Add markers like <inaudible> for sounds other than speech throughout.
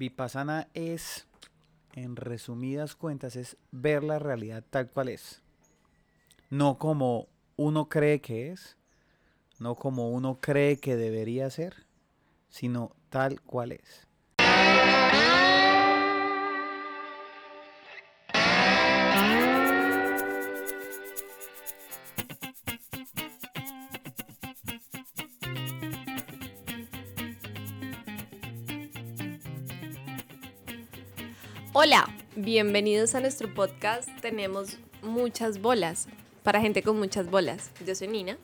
Vipassana es, en resumidas cuentas, es ver la realidad tal cual es. No como uno cree que es, no como uno cree que debería ser, sino tal cual es. Hola, bienvenidos a nuestro podcast. Tenemos muchas bolas para gente con muchas bolas. Yo soy Nina.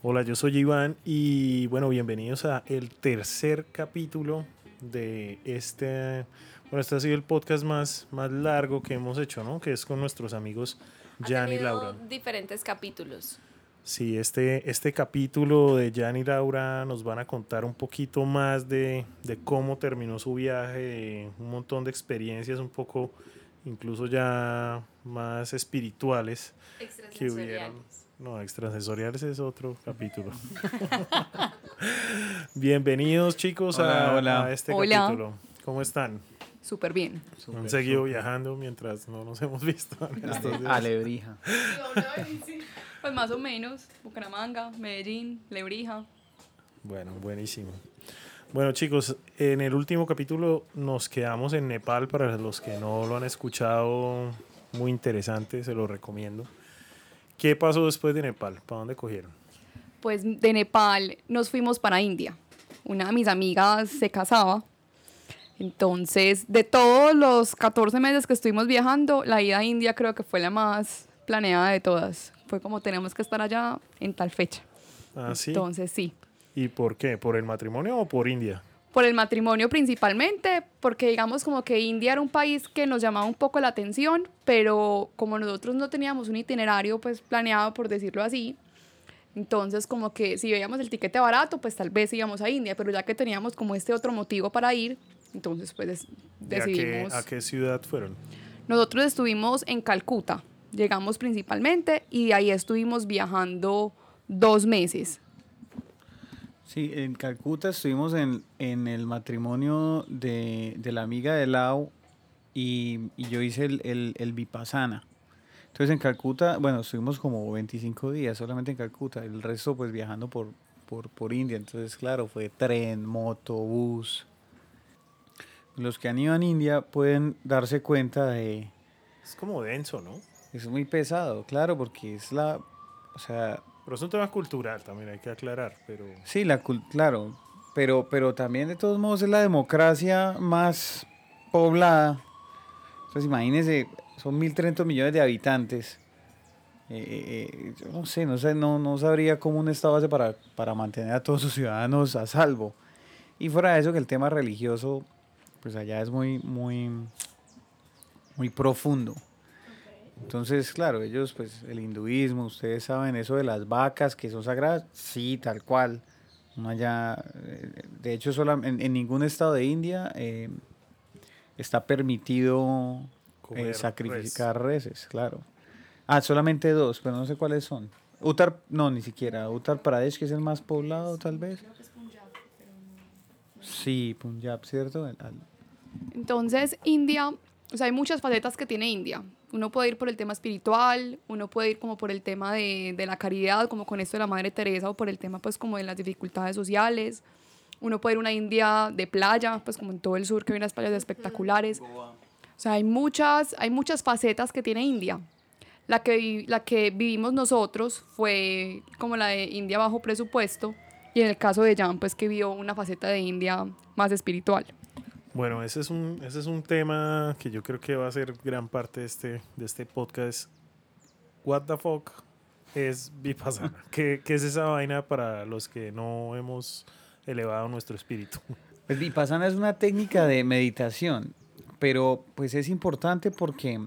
Hola, yo soy Iván y bueno, bienvenidos a el tercer capítulo de este, bueno, este ha sido el podcast más, más largo que hemos hecho, ¿no? Que es con nuestros amigos Jan y Laura. Diferentes capítulos. Sí, este, este capítulo de Jan y Laura nos van a contar un poquito más de, de cómo terminó su viaje, de un montón de experiencias un poco incluso ya más espirituales que hubieron. No, extrasensoriales es otro capítulo. <laughs> Bienvenidos chicos Hola, a, hola. a este Hola. capítulo. ¿Cómo están? Súper bien. Han seguido viajando mientras no nos hemos visto. en estos días? Alebrija. Pues más o menos. Bucaramanga, Medellín, Lebrija. Bueno, buenísimo. Bueno chicos, en el último capítulo nos quedamos en Nepal, para los que no lo han escuchado, muy interesante, se lo recomiendo. ¿Qué pasó después de Nepal? ¿Para dónde cogieron? Pues de Nepal nos fuimos para India. Una de mis amigas se casaba. Entonces, de todos los 14 meses que estuvimos viajando, la ida a India creo que fue la más planeada de todas. Fue como tenemos que estar allá en tal fecha. Ah, sí. Entonces, sí. ¿Y por qué? ¿Por el matrimonio o por India? Por el matrimonio principalmente, porque digamos como que India era un país que nos llamaba un poco la atención, pero como nosotros no teníamos un itinerario pues planeado, por decirlo así, entonces como que si veíamos el tiquete barato, pues tal vez íbamos a India, pero ya que teníamos como este otro motivo para ir, entonces pues des- ¿Y a qué, decidimos. a qué ciudad fueron? Nosotros estuvimos en Calcuta, llegamos principalmente y de ahí estuvimos viajando dos meses. Sí, en Calcuta estuvimos en, en el matrimonio de, de la amiga de Lau y, y yo hice el, el, el Vipassana. Entonces en Calcuta, bueno, estuvimos como 25 días solamente en Calcuta, el resto pues viajando por, por, por India. Entonces, claro, fue tren, moto, bus. Los que han ido a India pueden darse cuenta de... Es como denso, ¿no? Es muy pesado, claro, porque es la... O sea, Pero es un tema cultural también, hay que aclarar, pero... Sí, la claro, pero, pero también de todos modos es la democracia más poblada. Entonces imagínense, son 1.300 millones de habitantes. Eh, eh, eh, yo no sé, no sé, no, no sabría cómo un Estado hace para, para mantener a todos sus ciudadanos a salvo. Y fuera de eso que el tema religioso, pues allá es muy, muy, muy profundo. Entonces, claro, ellos, pues, el hinduismo, ustedes saben eso de las vacas que son sagradas, sí, tal cual. No allá, eh, de hecho, en, en ningún estado de India eh, está permitido eh, sacrificar reses, claro. Ah, solamente dos, pero no sé cuáles son. Uttar, no, ni siquiera. Uttar Pradesh, que es el más poblado, tal vez. Sí, Punjab, ¿cierto? El- al- Entonces, India, o sea, hay muchas facetas que tiene India. Uno puede ir por el tema espiritual, uno puede ir como por el tema de, de la caridad, como con esto de la Madre Teresa, o por el tema, pues, como de las dificultades sociales. Uno puede ir a una India de playa, pues, como en todo el sur, que hay unas playas espectaculares. O sea, hay muchas, hay muchas facetas que tiene India. La que, la que vivimos nosotros fue como la de India bajo presupuesto, y en el caso de Jan, pues, que vio una faceta de India más espiritual. Bueno, ese es un, ese es un tema que yo creo que va a ser gran parte de este, de este podcast. What the fuck es Vipassana? <laughs> ¿Qué, ¿Qué es esa vaina para los que no hemos elevado nuestro espíritu? Pues Vipassana es una técnica de meditación, pero pues es importante porque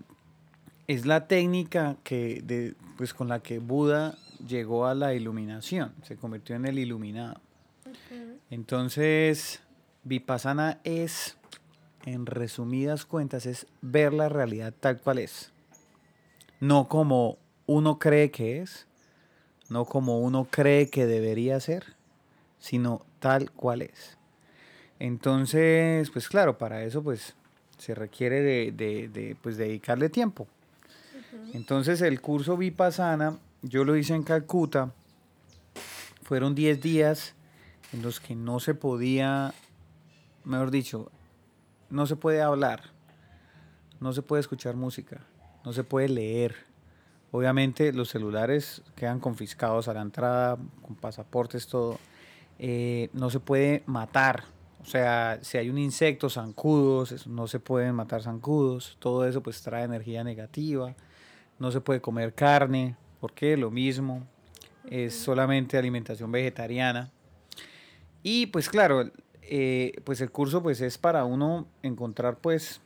es la técnica que de, pues con la que Buda llegó a la iluminación, se convirtió en el iluminado. Entonces, Vipassana es, en resumidas cuentas, es ver la realidad tal cual es. No como uno cree que es, no como uno cree que debería ser, sino tal cual es. Entonces, pues claro, para eso pues se requiere de, de, de, pues, dedicarle tiempo. Entonces el curso Vipassana, yo lo hice en Calcuta, fueron 10 días en los que no se podía, mejor dicho, no se puede hablar, no se puede escuchar música, no se puede leer. Obviamente los celulares quedan confiscados a la entrada, con pasaportes, todo. Eh, no se puede matar. O sea, si hay un insecto, zancudos, no se pueden matar zancudos. Todo eso pues trae energía negativa. No se puede comer carne, porque lo mismo. Es solamente alimentación vegetariana. Y pues claro, eh, pues el curso pues es para uno encontrar pues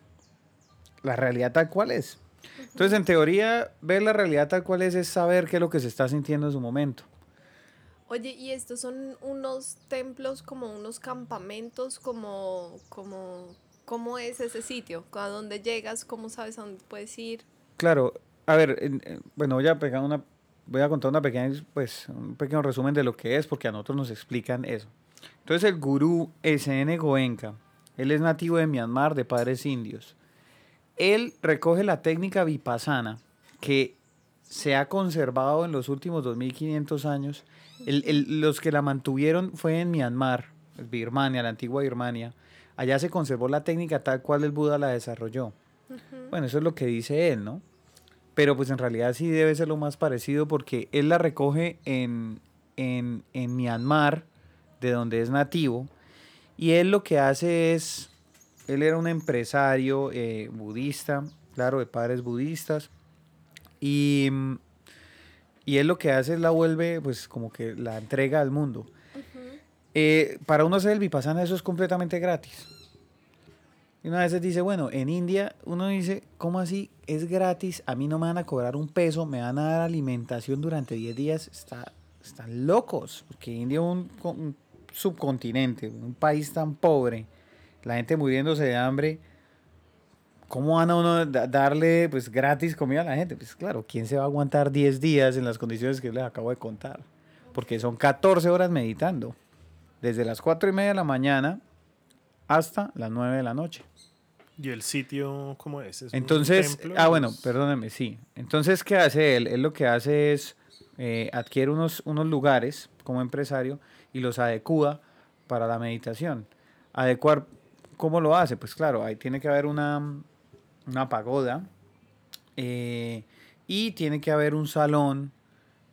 la realidad tal cual es. Entonces, en teoría, ver la realidad tal cual es es saber qué es lo que se está sintiendo en su momento. Oye, ¿y estos son unos templos como unos campamentos? como, como, ¿Cómo es ese sitio? ¿A dónde llegas? ¿Cómo sabes a dónde puedes ir? Claro, a ver, bueno, voy a pegar una, voy a contar una pequeña, pues, un pequeño resumen de lo que es, porque a nosotros nos explican eso. Entonces, el gurú SN Goenka, él es nativo de Myanmar, de padres indios. Él recoge la técnica vipassana que se ha conservado en los últimos 2500 años. los que la mantuvieron fue en Myanmar, Birmania, la antigua Birmania. Allá se conservó la técnica tal cual el Buda la desarrolló. Bueno, eso es lo que dice él, ¿no? Pero pues en realidad sí debe ser lo más parecido porque él la recoge en, en, en Myanmar, de donde es nativo, y él lo que hace es él era un empresario eh, budista, claro, de padres budistas. Y, y él lo que hace es la vuelve, pues como que la entrega al mundo. Eh, para uno hacer el vipassana eso es completamente gratis. Y una vez dice, bueno, en India uno dice, ¿cómo así? Es gratis, a mí no me van a cobrar un peso, me van a dar alimentación durante 10 días. Está, están locos, porque India es un subcontinente, un país tan pobre la gente muriéndose de hambre, ¿cómo van a uno darle pues gratis comida a la gente? Pues claro, ¿quién se va a aguantar 10 días en las condiciones que les acabo de contar? Porque son 14 horas meditando, desde las 4 y media de la mañana hasta las 9 de la noche. ¿Y el sitio cómo es? Entonces, ah, bueno, perdóneme, sí. Entonces, ¿qué hace él? Él lo que hace es eh, adquiere unos, unos lugares como empresario y los adecua para la meditación. Adecuar ¿Cómo lo hace? Pues claro, ahí tiene que haber una, pagoda eh, y tiene que haber un salón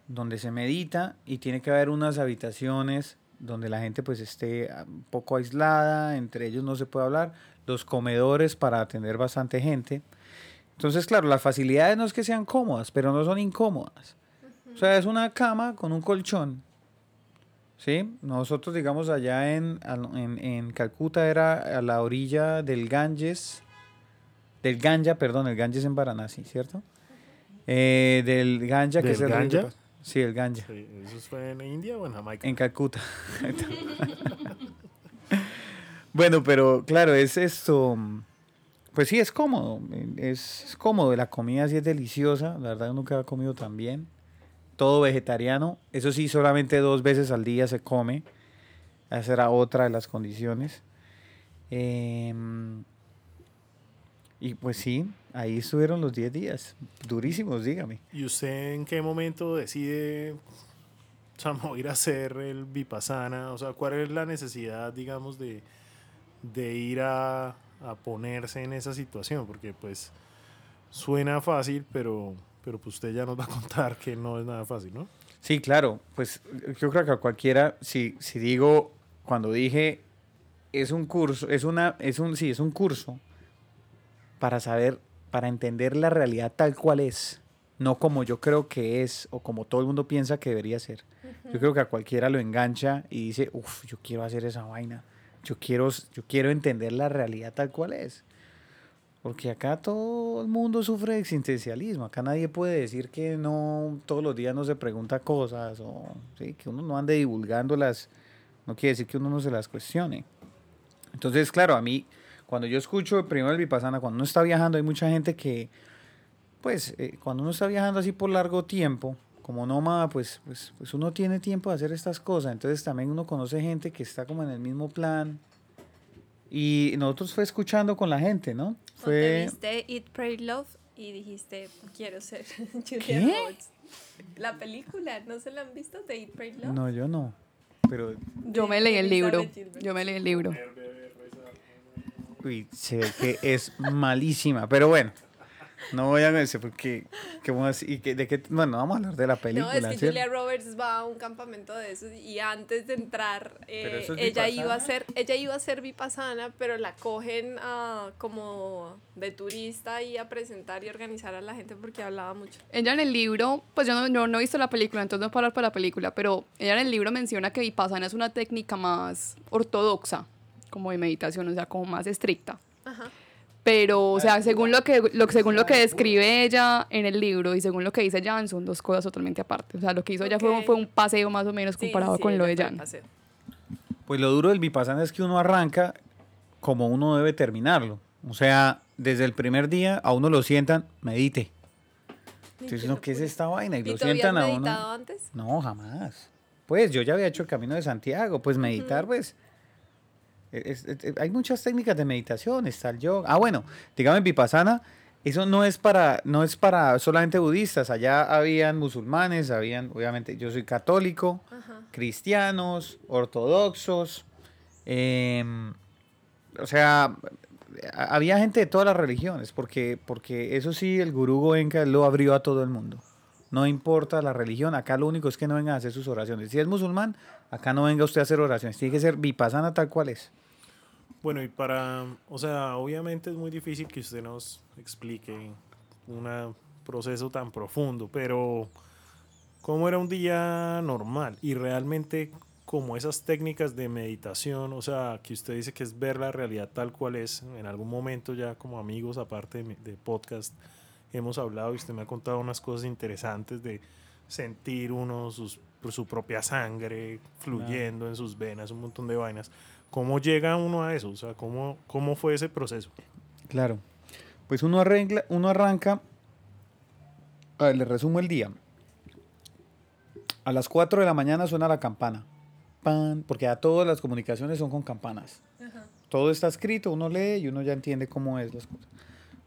donde se medita y tiene que haber unas habitaciones donde la gente pues esté un poco aislada, entre ellos no se puede hablar, los comedores para atender bastante gente. Entonces, claro, las facilidades no es que sean cómodas, pero no son incómodas. O sea, es una cama con un colchón Sí, nosotros digamos allá en, en, Calcuta era a la orilla del Ganges, del Ganja, perdón, el Ganges en Varanasi, ¿cierto? Eh, del Ganja, que es el Ganja? Sí, el Ganja. ¿Eso fue en India o en Jamaica? En Calcuta. <laughs> bueno, pero claro, es esto, pues sí, es cómodo, es, es cómodo, la comida sí es deliciosa, la verdad nunca he comido tan bien todo vegetariano. Eso sí, solamente dos veces al día se come. Esa era otra de las condiciones. Em, y pues sí, ahí estuvieron los 10 días. Durísimos, dígame. ¿Y usted en qué momento decide ir a hacer el vipassana? O sea, ¿cuál es la necesidad, digamos, de, de ir a, a ponerse en esa situación? Porque pues suena fácil, pero pero pues usted ya nos va a contar que no es nada fácil, ¿no? Sí, claro, pues yo creo que a cualquiera, si, si digo, cuando dije, es un curso, es una, es un, sí, es un curso para saber, para entender la realidad tal cual es, no como yo creo que es o como todo el mundo piensa que debería ser. Yo creo que a cualquiera lo engancha y dice, uff, yo quiero hacer esa vaina, yo quiero, yo quiero entender la realidad tal cual es. Porque acá todo el mundo sufre de existencialismo. Acá nadie puede decir que no todos los días no se pregunta cosas o ¿sí? que uno no ande divulgándolas. No quiere decir que uno no se las cuestione. Entonces, claro, a mí, cuando yo escucho primero el Vipassana, cuando uno está viajando, hay mucha gente que, pues, eh, cuando uno está viajando así por largo tiempo, como nómada, pues, pues, pues uno tiene tiempo de hacer estas cosas. Entonces también uno conoce gente que está como en el mismo plan Y nosotros fue escuchando con la gente, ¿no? O te Fue... viste Eat, Pray, Love y dijiste, quiero ser <laughs> Julia ¿Qué? Roberts. La película, ¿no se la han visto de Eat, Pray, Love? No, yo no. Pero, Yo me leí el libro. Yo me leí el libro. uy, se ve que es malísima. Pero bueno, no voy a decir porque... ¿cómo así? ¿Y qué- de qué? Bueno, vamos a hablar de la película, No, es que. Julia Roberts va a un campamento de esos y antes de entrar eh, ¿Pero eso es ella iba a ser ella iba a ser vipassana, pero la cogen ah, como de turista y a presentar y organizar a la gente porque hablaba mucho. Ella en el libro, pues yo no, yo no he visto la película, entonces no puedo hablar para la película, pero ella en el libro menciona que Vipassana es una técnica más ortodoxa, como de meditación, o sea, como más estricta. Pero, o sea, según lo que, lo, según lo que describe ella en el libro y según lo que dice Jan, son dos cosas totalmente aparte. O sea, lo que hizo ella fue, fue un paseo más o menos comparado sí, con lo de Jan. paseo. Pues lo duro del Vipassana es que uno arranca como uno debe terminarlo. O sea, desde el primer día a uno lo sientan, medite. Entonces, no, ¿qué es esta vaina? Y ¿Y lo sientan a meditado uno. antes? No, jamás. Pues yo ya había hecho el camino de Santiago, pues meditar, pues. Es- es- es- hay muchas técnicas de meditación, está el yoga. Ah, bueno, dígame Vipassana, eso no es para, no es para solamente budistas, allá habían musulmanes, habían, obviamente, yo soy católico, Ajá. cristianos, ortodoxos, em, o sea, había gente de todas las religiones, porque, porque eso sí, el gurú Goenka lo abrió a todo el mundo. No importa la religión, acá lo único es que no vengan a hacer sus oraciones. Si es musulmán, acá no venga usted a hacer oraciones, tiene que ser vipassana tal cual es. Bueno, y para, o sea, obviamente es muy difícil que usted nos explique un proceso tan profundo, pero ¿cómo era un día normal? Y realmente, como esas técnicas de meditación, o sea, que usted dice que es ver la realidad tal cual es, en algún momento ya como amigos, aparte de, podcast, hemos hablado y usted me ha contado unas cosas interesantes de sentir uno sus, su propia sangre fluyendo en sus venas, un montón de vainas. ¿Cómo llega uno a eso? O sea, ¿cómo, cómo fue ese proceso? Claro. Pues uno, arregla, uno arranca, a ver, le resumo el día. A las 4 de la mañana suena la campana. Pan, porque ya todas las comunicaciones son con campanas. Todo está escrito, uno lee y uno ya entiende cómo es las cosas.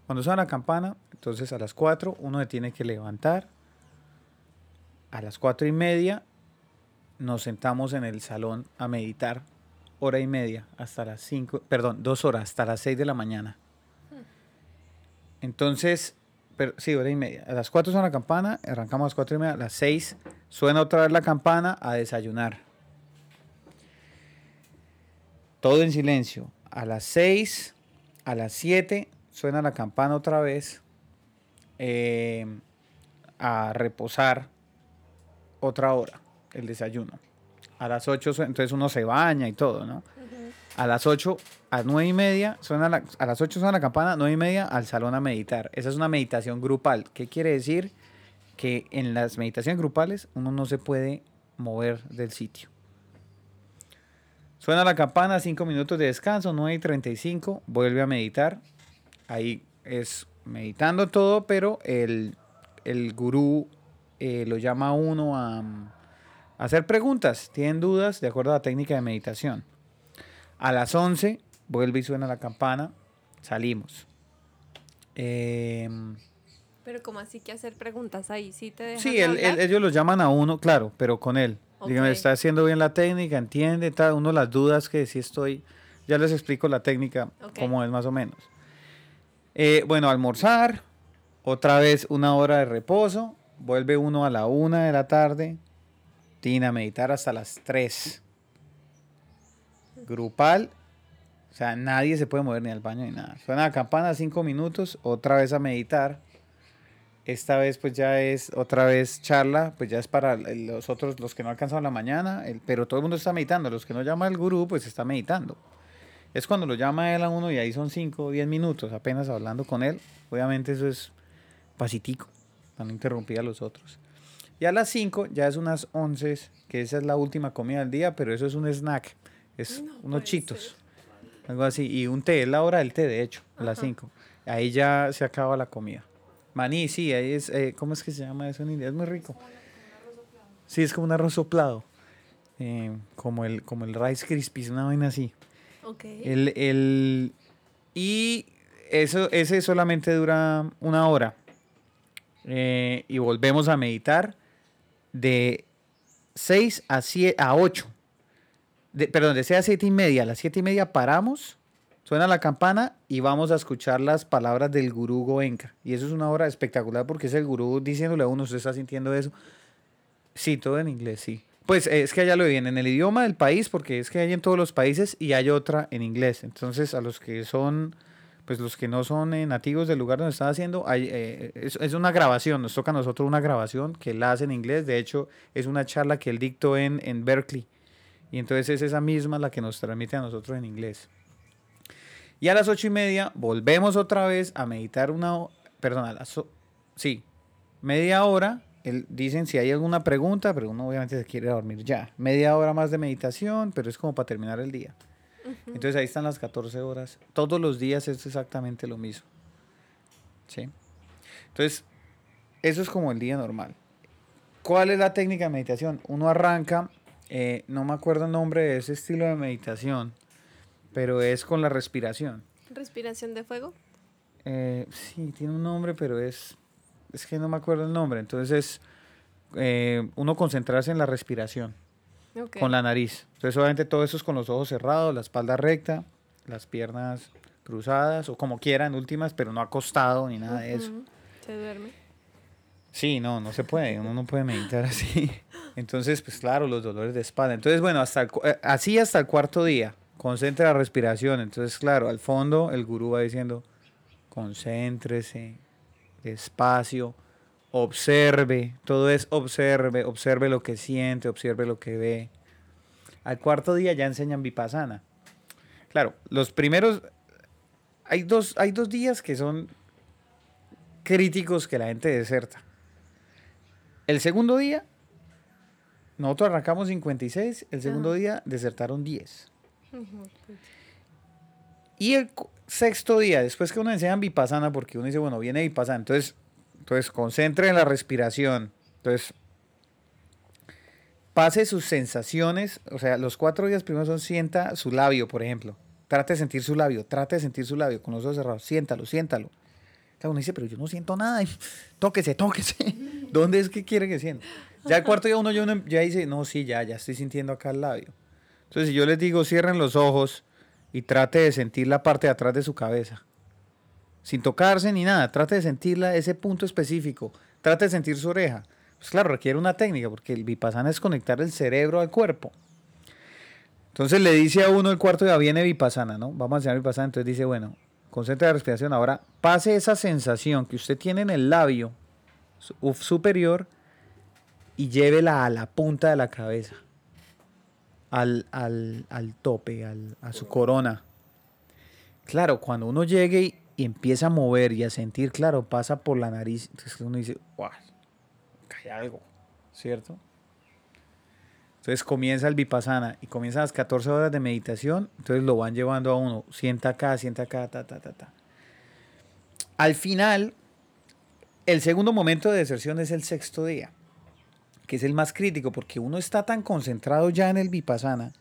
Cuando suena la campana, entonces a las 4 uno se tiene que levantar. A las 4 y media nos sentamos en el salón a meditar hora y media hasta las 5, perdón, dos horas, hasta las 6 de la mañana. Entonces, pero, sí, hora y media. A las 4 suena la campana, arrancamos a las 4 y media, a las 6 suena otra vez la campana a desayunar. Todo en silencio. A las 6, a las 7 suena la campana otra vez eh, a reposar otra hora, el desayuno. A las 8, sue- entonces uno se baña y todo, ¿no? A las 8, a 9 y media, suena la- a las 8 suena la campana, 9 y media al salón a meditar. Esa es una meditación grupal. ¿Qué quiere decir? Que en las meditaciones grupales uno no se puede mover del sitio. Suena la campana, 5 minutos de descanso, 9 y 35, vuelve a meditar. Ahí es meditando todo, pero el, el gurú eh, lo llama a uno a hacer preguntas. Tienen dudas de acuerdo a la técnica de meditación. A las 11 vuelve y suena la campana, salimos. Em, Pero como así que hacer preguntas ahí, sí te dejan sí, él- ellos lo llaman a uno, claro, pero con él. Dígame, Ok. está haciendo bien la técnica, entiende, tal, uno las dudas que sí estoy, ya les explico la técnica, Ok. cómo es más o menos. Eh, bueno, almorzar, otra vez una hora de reposo, vuelve uno a la una de la tarde, tiene a meditar hasta las 3. Grupal, o sea, nadie se puede mover ni al baño ni nada. Suena la campana, cinco minutos, otra vez a meditar. Esta vez pues ya es otra vez charla, pues ya es para los otros, los que no alcanzaron la mañana, el- pero todo el mundo está meditando. Los que no llama el gurú pues está meditando. Es cuando lo llama él a uno y ahí son 5 o 10 minutos apenas hablando con él. Obviamente eso es pasitico, no interrumpir a los otros. Y a las 5 ya es unas 11, que esa es la última comida del día, pero eso es un snack, es No unos chitos, ser. algo así. Y un té, es la hora del té de hecho, a las Ajá. 5. Ahí ya se acaba la comida. Maní, sí, ahí es, eh, ¿cómo es que se llama eso en India? Es muy rico. Sí, es como un arroz soplado. eh, como, el, como el Rice Krispies, una vaina así. Ok. El, el- y eso, ese solamente dura una hora. Eh, y volvemos a meditar de 6 a, 7, a 8. De, perdón, de 6 a 7 y media. A las 7 y media paramos, suena la campana y vamos a escuchar las palabras del gurú Goenka. Y eso es una hora espectacular porque es el gurú diciéndole a uno, ¿usted está sintiendo eso? Sí, todo en inglés, sí. Pues eh, es que allá lo viene en el idioma del país, porque es que hay en todos los países y hay otra en inglés. Entonces, a los que son, pues los que no son eh, nativos del lugar donde están haciendo, hay, eh, es, una grabación, nos toca a nosotros una grabación que él hace en inglés. De hecho, es una charla que él dictó en, en Berkeley. Y entonces es esa misma la que nos transmite a nosotros en inglés. Y a las ocho y media volvemos otra vez a meditar una, perdón, a las, sí, media hora. Él, dicen si hay alguna pregunta, pero uno obviamente se quiere dormir ya. Media hora más de meditación, pero es como para terminar el día. Entonces ahí están las 14 horas. Todos los días es exactamente lo mismo. ¿Sí? Entonces, eso es como el día normal. ¿Cuál es la técnica de meditación? Uno arranca, eh, no me acuerdo el nombre de ese estilo de meditación, pero es con la respiración. Respiración de fuego. Eh, sí, tiene un nombre, pero es. Es que no me acuerdo el nombre. Entonces, eh, uno concentrarse en la respiración Con la nariz. Entonces, obviamente, todo eso es con los ojos cerrados, la espalda recta, las piernas cruzadas, o como quieran, últimas, pero no acostado ni nada de eso. Se duerme. Sí, no, no se puede, uno no puede meditar así. <laughs> Entonces, pues claro, los dolores de espalda. Entonces, bueno, hasta el eh, así hasta el cuarto día, concentra la respiración. Entonces, claro, al fondo el gurú va diciendo, concéntrese, despacio, observe, todo es observe, observe lo que siente, observe lo que ve. Al cuarto día ya enseñan vipassana. Claro, los primeros, hay dos, hay dos días que son críticos que la gente deserta. El segundo día, nosotros arrancamos 56, el segundo Ajá. día desertaron 10. Ujú, pues. Y el sexto día, después que uno enseña vipassana, porque uno dice, bueno, viene vipassana, entonces, entonces concentre en la respiración. Entonces, pase sus sensaciones, o sea, los cuatro días primero son sienta su labio, por ejemplo. Trate de sentir su labio, trate de sentir su labio con los ojos cerrados, siéntalo, siéntalo. Claro, uno dice, pero yo no siento nada. <laughs> Tóquese, tóquese. <laughs> ¿Dónde es que quiere que sienta? Ya el cuarto día uno ya, uno ya dice, no, sí, ya, ya estoy sintiendo acá el labio. Entonces, si yo les digo, cierren los ojos y trate de sentir la parte de atrás de su cabeza. Sin tocarse ni nada, trate de sentirla, ese punto específico. Trate de sentir su oreja. Pues claro, requiere una técnica, porque el vipassana es conectar el cerebro al cuerpo. Entonces le dice a uno el cuarto día viene vipassana, ¿no? Vamos a enseñar vipassana, entonces dice, bueno, concentre la respiración. Ahora, pase esa sensación que usted tiene en el labio superior y llévela a la punta de la cabeza, al, al, al tope, al- a su corona. Claro, cuando uno llegue y, y empieza a mover y a sentir, claro, pasa por la nariz, entonces uno dice, wow, hay algo, ¿cierto? Entonces comienza el vipassana y comienzan las 14 horas de meditación, entonces lo van llevando a uno, sienta acá, sienta acá, ta, ta, ta, ta. Al final, el segundo momento de deserción es el sexto día, que es el más crítico, porque uno está tan concentrado ya en el vipassana,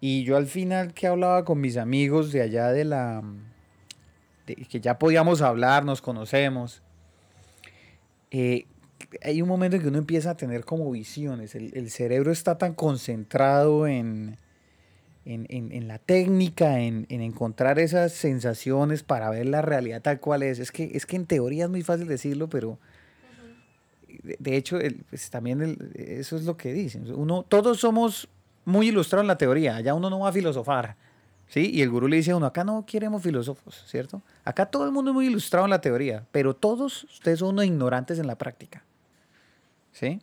y yo al final que hablaba con mis amigos de allá de la... de que ya podíamos hablar, nos conocemos, eh, hay un momento en que uno empieza a tener como visiones. El, el cerebro está tan concentrado en, en, en- en la técnica, en, en encontrar esas sensaciones para ver la realidad tal cual es. Es que, es que en teoría es muy fácil decirlo, pero de, de hecho el- pues, también el- eso es lo que dicen. Uno, todos somos muy ilustrados en la teoría, allá uno no va a filosofar. ¿Sí? Y el gurú le dice a uno, acá no queremos filósofos, ¿cierto? Acá todo el mundo es muy ilustrado en la teoría, pero todos ustedes son unos ignorantes en la práctica. ¿Sí?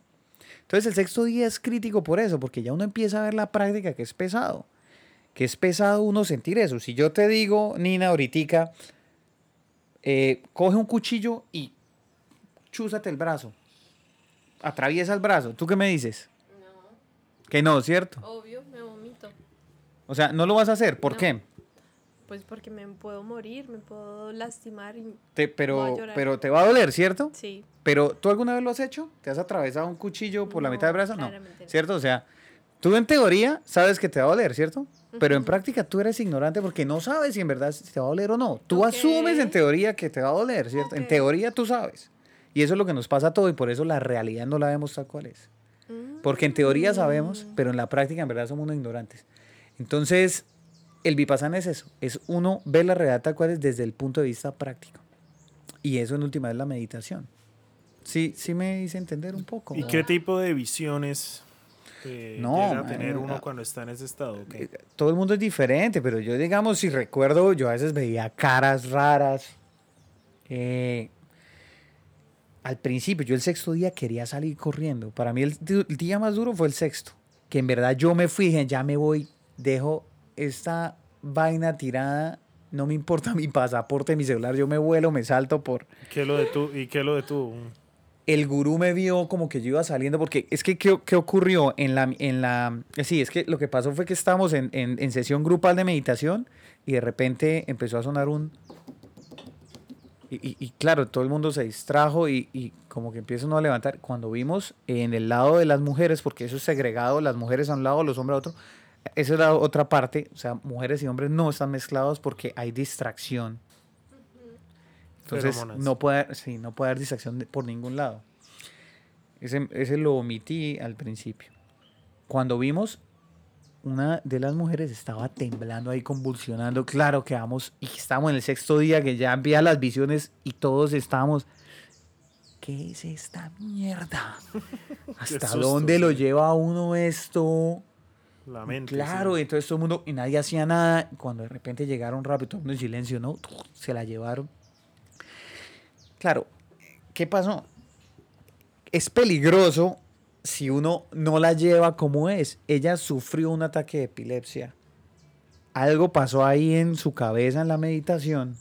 Entonces el sexto día es crítico por eso, porque ya uno empieza a ver la práctica que es pesado. Que es pesado uno sentir eso. Si yo te digo, Nina, ahorita, eh, coge un cuchillo y chúzate el brazo. Atraviesa el brazo. ¿Tú qué me dices? Que no, ¿cierto? Obvio. O sea, no lo vas a hacer. ¿por No. qué? Pues porque me puedo morir, me puedo lastimar y Te- pero, pero te va a doler, ¿cierto? sí. Pero ¿tú alguna vez lo has hecho? ¿Te has atravesado un cuchillo por la mitad del brazo? No. ¿Cierto? O sea, Tú en teoría sabes que te va a doler, ¿cierto? Pero en práctica tú eres ignorante porque no sabes si en verdad te va a doler o no. Tú asumes en teoría que te va a doler, ¿cierto? En teoría tú sabes. Y eso es lo que nos pasa a todo y por eso la realidad no la vemos tal cual es. Porque en teoría sabemos, pero en la práctica en verdad somos unos ignorantes. Entonces, el vipassana es eso, es uno ver la realidad tal cual es desde el punto de vista práctico. Y eso en última es la meditación. Sí, sí me hice entender un poco. ¿Y qué tipo de visiones eh, No, llega a man, tener uno ah, cuando está en ese estado? ¿Qué? Eh, Todo el mundo es diferente, pero yo, digamos, si recuerdo, yo a veces veía caras raras. Eh, al principio, yo el sexto día quería salir corriendo. Para mí el, el día más duro fue el sexto. Que en verdad yo me fui, dije, ya me voy, dejo esta vaina tirada, no me importa <laughs> mi pasaporte, mi celular, yo me vuelo, me salto por... ¿Qué lo detuvo? ¿Y qué lo detuvo? el gurú me vio como que yo iba saliendo, porque es que, ¿qué, qué ocurrió? En la, en la, sí, es que lo que pasó fue que estábamos en, en, en sesión grupal de meditación y de repente empezó a sonar un... Y, y- y claro, todo el mundo se distrajo y, y como que empieza uno a levantar. Cuando vimos en el lado de las mujeres, porque eso es segregado, las mujeres a un lado, los hombres a otro, esa es la otra parte, o sea, mujeres y hombres no están mezclados porque hay distracción. Entonces, no puede, sí, no puede haber distracción por ningún lado. Ese, ese lo omití al principio. Cuando vimos, una de las mujeres estaba temblando ahí, convulsionando. Claro que vamos, y estamos en el sexto día que ya envía las visiones y todos estábamos. ¿Qué es esta mierda? <laughs> ¿Hasta susto, dónde lo sí. lleva a uno esto? La mente. Claro, sí. y entonces todo el mundo, y nadie hacía nada. Cuando de repente llegaron rápido, todo el mundo en silencio, ¿no? Se la llevaron. Claro, ¿qué pasó? Es peligroso si uno no la lleva como es. Ella sufrió un ataque de epilepsia. Algo pasó ahí en su cabeza en la meditación.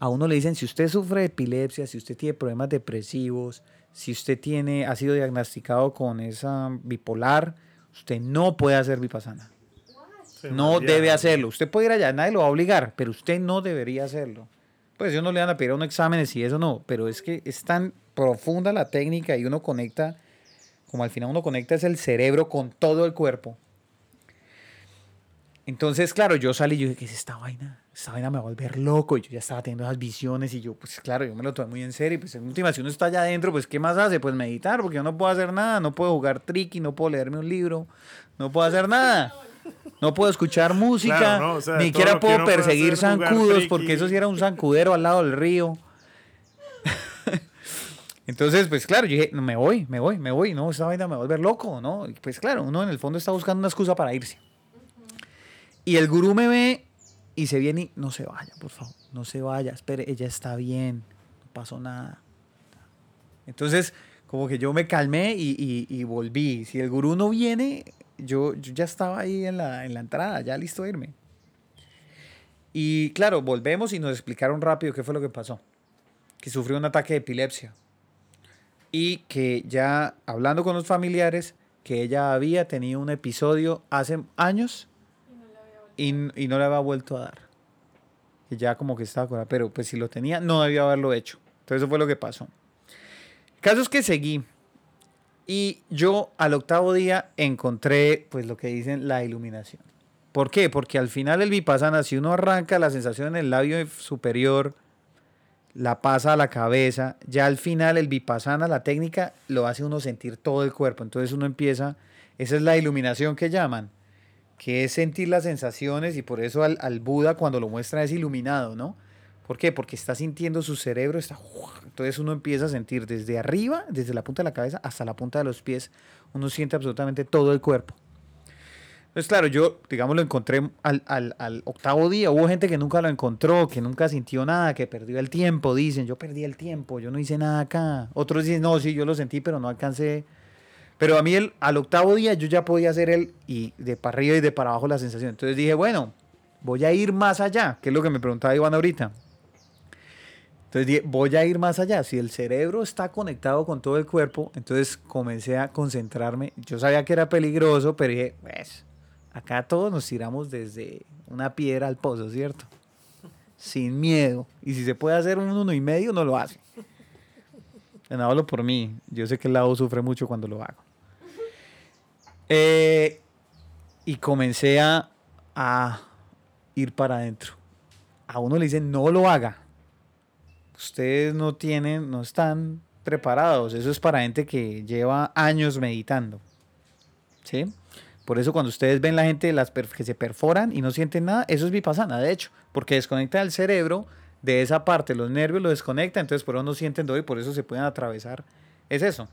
A uno le dicen, si usted sufre de epilepsia, si usted tiene problemas depresivos, si usted tiene, ha sido diagnosticado con esa bipolar, usted no puede hacer vipassana. No debe hacerlo. Usted puede ir allá, nadie lo va a obligar, pero usted no debería hacerlo. Pues ellos no le van a pedir unos exámenes y eso no, pero es que es tan profunda la técnica y uno conecta, como al final uno conecta es el cerebro con todo el cuerpo. Entonces, claro, yo salí y yo dije, ¿qué es esta vaina? Esta vaina me va a volver loco. Y yo ya estaba teniendo esas visiones y yo, pues claro, yo me lo tomé muy en serio. Y pues en última, si uno está allá adentro, pues ¿qué más hace? Pues meditar, porque yo no puedo hacer nada. No puedo jugar tricky, no puedo leerme un libro, no puedo hacer nada. No puedo escuchar música, Claro, ¿no? O sea, ni siquiera puedo perseguir zancudos, porque eso sí era un zancudero al lado del río. <laughs> Entonces, pues claro, yo dije, no, me voy, me voy, me voy, no, esta vaina me va a volver loco, ¿no? Y pues claro, uno en el fondo está buscando una excusa para irse. Y el gurú me ve y se viene y no se vaya, por favor, no se vaya, espere, ella está bien, no pasó nada. Entonces, como que yo me calmé y, y- y volví. Si el gurú no viene, yo, yo ya estaba ahí en la, en la entrada, ya listo a irme. Y claro, volvemos y nos explicaron rápido qué fue lo que pasó. Que sufrió un ataque de epilepsia. Y que ya hablando con los familiares, que ella había tenido un episodio hace años y, y no le había vuelto a dar. Que ya como que estaba curada, pero pues si lo tenía, no debía haberlo hecho. Entonces eso fue lo que pasó. El caso es que seguí. Y yo al octavo día encontré, pues lo que dicen, la iluminación. ¿Por qué? Porque al final el vipassana, si uno arranca la sensación en el labio superior, la pasa a la cabeza, ya al final el vipassana, la técnica, lo hace uno sentir todo el cuerpo. Entonces uno empieza, esa es la iluminación que llaman, que es sentir las sensaciones y por eso al, al Buda cuando lo muestra es iluminado, ¿no? ¿Por qué? Porque está sintiendo su cerebro, está... Entonces uno empieza a sentir desde arriba, desde la punta de la cabeza hasta la punta de los pies, uno siente absolutamente todo el cuerpo. Entonces, claro, yo, digamos, lo encontré al, al- al octavo día. Hubo gente que nunca lo encontró, que nunca sintió nada, que perdió el tiempo. Dicen, yo perdí el tiempo, yo no hice nada acá. Otros dicen, no, sí, yo lo sentí, pero no alcancé. Pero a mí el, al octavo día yo ya podía hacer el, y de para arriba y de para abajo la sensación. Entonces dije, bueno, voy a ir más allá, que es lo que me preguntaba Iván ahorita. Entonces dije, voy a ir más allá. Si el cerebro está conectado con todo el cuerpo, entonces comencé a concentrarme. Yo sabía que era peligroso, pero dije, pues, acá todos nos tiramos desde una piedra al pozo, ¿cierto? Sin miedo. Y si se puede hacer un uno y medio, no lo hace. Bueno, hablo por mí. Yo sé que el lado sufre mucho cuando lo hago. Eh, y comencé a, ir para adentro. A uno le dicen, no lo haga. Ustedes no tienen, no están preparados. Eso es para gente que lleva años meditando. ¿Sí? Por eso cuando ustedes ven la gente las que se perforan y no sienten nada, eso es vipassana, de hecho, porque desconecta el cerebro de esa parte, los nervios lo desconecta, entonces por eso no sienten dolor y por eso se pueden atravesar. Es eso.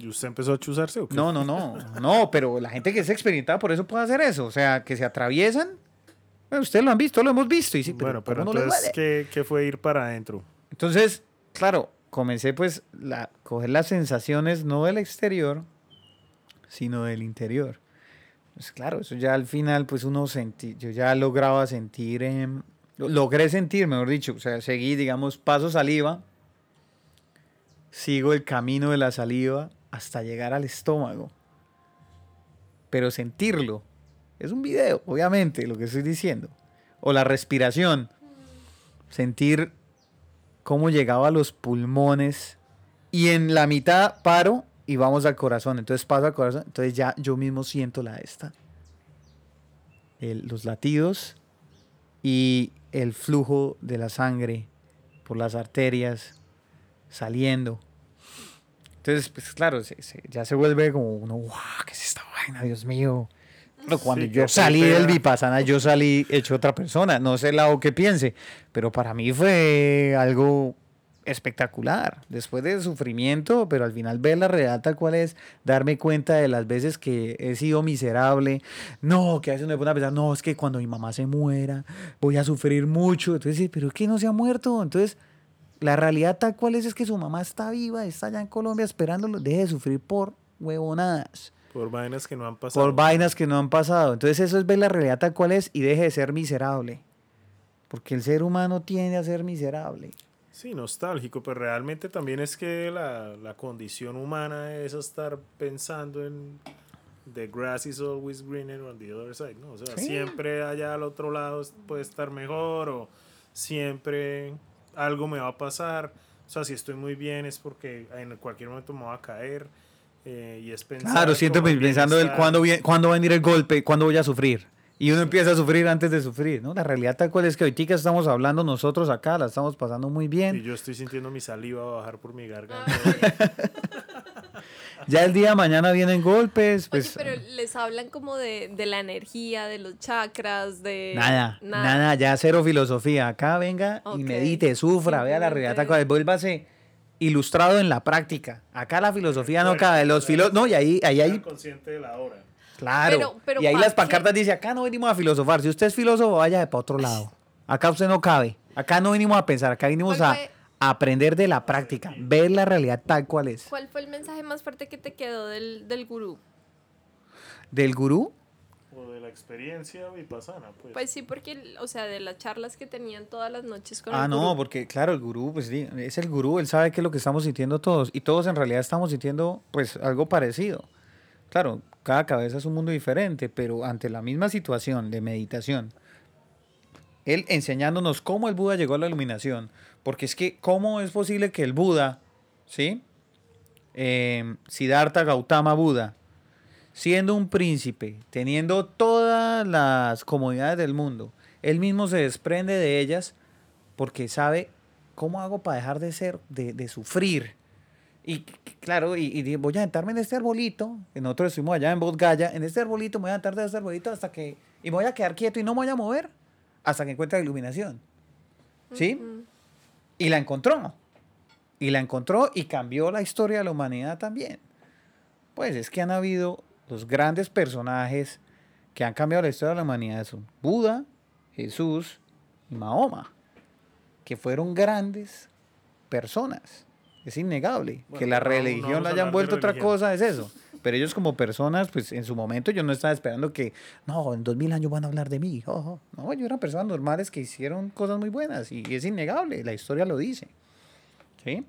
¿Y usted empezó a chuzarse o qué? No, no, no, no, pero la gente que es experimentada por eso puede hacer eso, o sea, que se atraviesan. Bueno, ustedes lo han visto, lo hemos visto y sí, pero, bueno, pero ¿cómo no duele? ¿qué, qué fue ir para adentro? Entonces, claro, comencé pues a coger las sensaciones no del exterior, sino del interior. Pues claro, eso ya al final pues uno sentí, yo ya lograba sentir, lo- logré sentir, mejor dicho, o sea, seguí, digamos, paso saliva, sigo el camino de la saliva hasta llegar al estómago. Pero sentirlo, es un video, obviamente, lo que estoy diciendo. O la respiración, sentir cómo llegaba a los pulmones y en la mitad paro y vamos al corazón. Entonces paso al corazón, entonces ya yo mismo siento la esta. Los latidos y el flujo de la sangre por las arterias saliendo. Entonces, pues claro, se- se- ya se vuelve como uno, wow, ¿qué es esta vaina, Dios mío? Pero cuando Sí, yo salí del Vipassana, yo salí hecho otra persona. No sé el lado que piense, pero para mí fue algo espectacular. Después de sufrimiento, pero al final ver la realidad tal cual es, darme cuenta de las veces que he sido miserable. No, que a veces me pone a pensar, no, es que cuando mi mamá se muera, voy a sufrir mucho. Entonces, pero es que no se ha muerto. Entonces, la realidad tal cual es, es que su mamá está viva, está allá en Colombia esperándolo. Deje de sufrir por huevonadas Por vainas que no han pasado. por vainas que no han pasado. Entonces eso es ver la realidad tal cual es y deje de ser miserable. Porque el ser humano tiende a ser miserable. Sí, nostálgico, pero realmente también es que la, la condición humana es estar pensando en the grass is always greener on the other side, ¿no? O sea, Sí. siempre allá al otro lado puede estar mejor o siempre algo me va a pasar. O sea, si estoy muy bien es porque en cualquier momento me va a caer eh, y es pensar Claro, como en pensando el cuándo, cuándo va a venir el golpe, cuándo voy a sufrir. Y uno empieza a sufrir antes de sufrir, ¿no? La realidad tal cual es que ahorita estamos hablando nosotros acá, la estamos pasando muy Y bien. yo estoy sintiendo mi saliva bajar por mi garganta. <laughs> <laughs> Ya el día de mañana vienen golpes, pues... Oye, pero les hablan como de, de la energía, de los chakras, de... Nada, nada, ya cero filosofía. Acá venga y medite, sufra, vea la realidad es, vuélvase ilustrado en la práctica. Acá la filosofía no cabe, los filos... No, y ahí, ahí hay Estar consciente de la hora. Claro. Pero- pero y ahí ¿pa' las pancartas dicen, acá no venimos a filosofar. Si usted es filósofo, vaya para otro lado. Acá usted no cabe. Acá no venimos a pensar, acá venimos ¿Cuál a, fue? Aprender de la práctica, ver la realidad tal cual es. ¿Cuál fue el mensaje más fuerte que te quedó del, del gurú? Del gurú, O de la experiencia vipassana, pues. Pues sí, porque, o sea, de las charlas que tenían todas las noches con ah, el no, gurú. porque claro, el gurú, pues sí, es el gurú, él sabe qué es lo que estamos sintiendo todos. Y todos en realidad estamos sintiendo, pues, algo parecido. Claro, cada cabeza es un mundo diferente, pero ante la misma situación de meditación, él enseñándonos cómo el Buda llegó a la iluminación. Porque es que, ¿cómo es posible que el Buda, ¿sí? Eh, Siddhartha Gautama Buda, siendo un príncipe, teniendo todas las comodidades del mundo, él mismo se desprende de ellas porque sabe cómo hago para dejar de ser, de, de sufrir. Y claro, y, voy a sentarme en este arbolito, nosotros estuvimos allá en Botgaya, en este arbolito, me voy a sentar de este arbolito hasta que, y me voy a quedar quieto y no me voy a mover hasta que encuentre la iluminación. ¿Sí? Y la encontró. Y la encontró y cambió la historia de la humanidad también. Pues es que han habido los grandes personajes que han cambiado la historia de la humanidad. Son Buda, Jesús y Mahoma. Que fueron grandes personas. Es innegable. Bueno, que la no- no religión vamos la hayan vuelto otra cosa es eso. Pero ellos como personas, pues en su momento yo no estaba esperando que, no, en dos mil años van a hablar de mí. oh, oh". No, ellos eran personas normales que hicieron cosas muy buenas y es innegable, la historia lo dice. ¿Sí?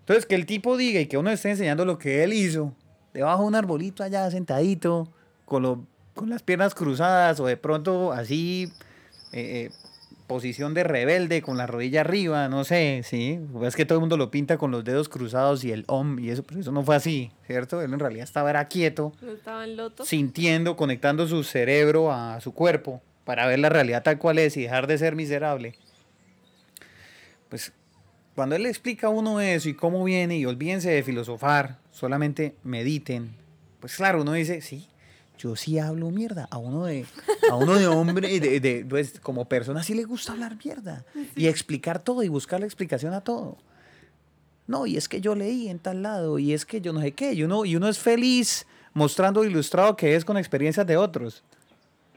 Entonces, que el tipo diga y que uno esté enseñando lo que él hizo, debajo de un arbolito allá sentadito, con, lo- con las piernas cruzadas o de pronto así, eh, eh, posición de rebelde con la rodilla arriba, no sé, sí. Es que todo el mundo lo pinta con los dedos cruzados y el om y eso, pero eso no fue así, ¿cierto? Él en realidad estaba era quieto, No estaba en loto. sintiendo, conectando su cerebro a su cuerpo para ver la realidad tal cual es y dejar de ser miserable. Pues cuando él le explica a uno eso y cómo viene y olvídense de filosofar, solamente mediten. Pues claro, uno dice, sí, yo sí hablo mierda. A uno de, a uno de hombre, de, de- pues, como persona sí le gusta hablar mierda y explicar todo y buscar la explicación a todo. No, y es que yo leí en tal lado y es que yo no sé qué. Y uno, y uno es feliz mostrando ilustrado que es con experiencias de otros.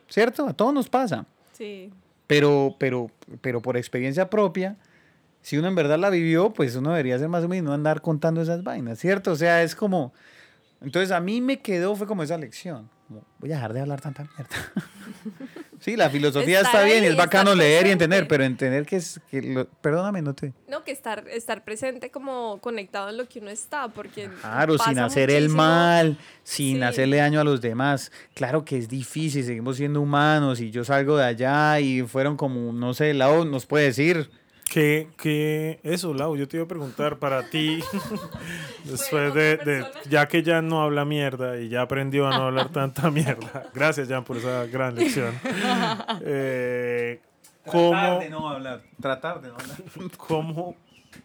¿Cierto? A todos nos pasa. Sí. Pero, pero, pero por experiencia propia, si uno en verdad la vivió, pues uno debería ser más o menos no andar contando esas vainas, ¿cierto? O sea, es como... Entonces a mí me quedó, fue como esa lección. Como, voy a dejar de hablar tanta mierda. <laughs> sí, la filosofía Estar está bien y ahí, es bacano leer y entender, pero entender que es... Que lo- perdóname, no te... No, que estar, estar presente como conectado en lo que uno está, porque Claro, sin hacer el mal, sin Sí. hacerle daño a los demás. Claro que es difícil, seguimos siendo humanos y yo salgo de allá y fueron como, no sé, Lau nos puede decir, ¿Qué, qué, eso, Lau, yo te iba a preguntar para ti, <laughs> <laughs> después de, de- ya que Jan no habla mierda y ya aprendió a no hablar <laughs> tanta mierda, gracias Jan por esa gran lección, Eh, ¿cómo, no hablar, tratar de no hablar. cómo,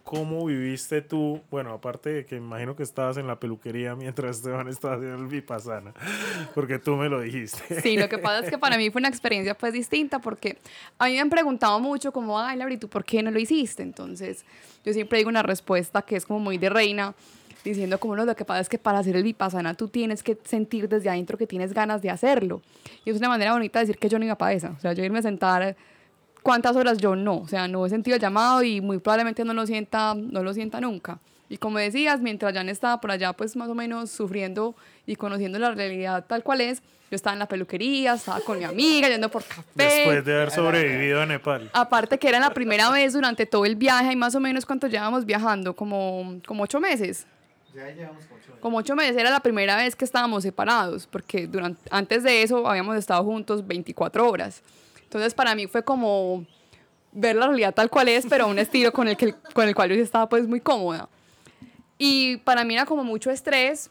¿cómo viviste tú? Bueno, aparte de que imagino que estabas en la peluquería mientras Esteban estaba haciendo el Vipassana, porque tú me lo dijiste. Sí, lo que pasa es que para mí fue una experiencia pues distinta porque a mí me han preguntado mucho como, ay, Laura, ¿y tú por qué no lo hiciste? Entonces, yo siempre digo una respuesta que es como muy de reina, diciendo como, no, lo que pasa es que para hacer el vipassana tú tienes que sentir desde adentro que tienes ganas de hacerlo. Y es una manera bonita de decir que yo no iba para esa. O sea, yo irme a sentar cuántas horas yo no, o sea, no he sentido el llamado y muy probablemente no lo sienta, no lo sienta nunca. Y como decías, mientras Jan estaba por allá, pues más o menos sufriendo y conociendo la realidad tal cual es, yo estaba en la peluquería, estaba con mi amiga, yendo por café. Después de haber sobrevivido a Nepal. Aparte que era la primera vez durante todo el viaje, y más o menos cuánto llevábamos viajando, como, como ocho meses. Como ocho meses era la primera vez que estábamos separados, porque durante, antes de eso habíamos estado juntos 24 horas. Entonces para mí fue como ver la realidad tal cual es, pero un estilo con el, que, con el cual yo estaba pues muy cómoda. Y para mí era como mucho estrés,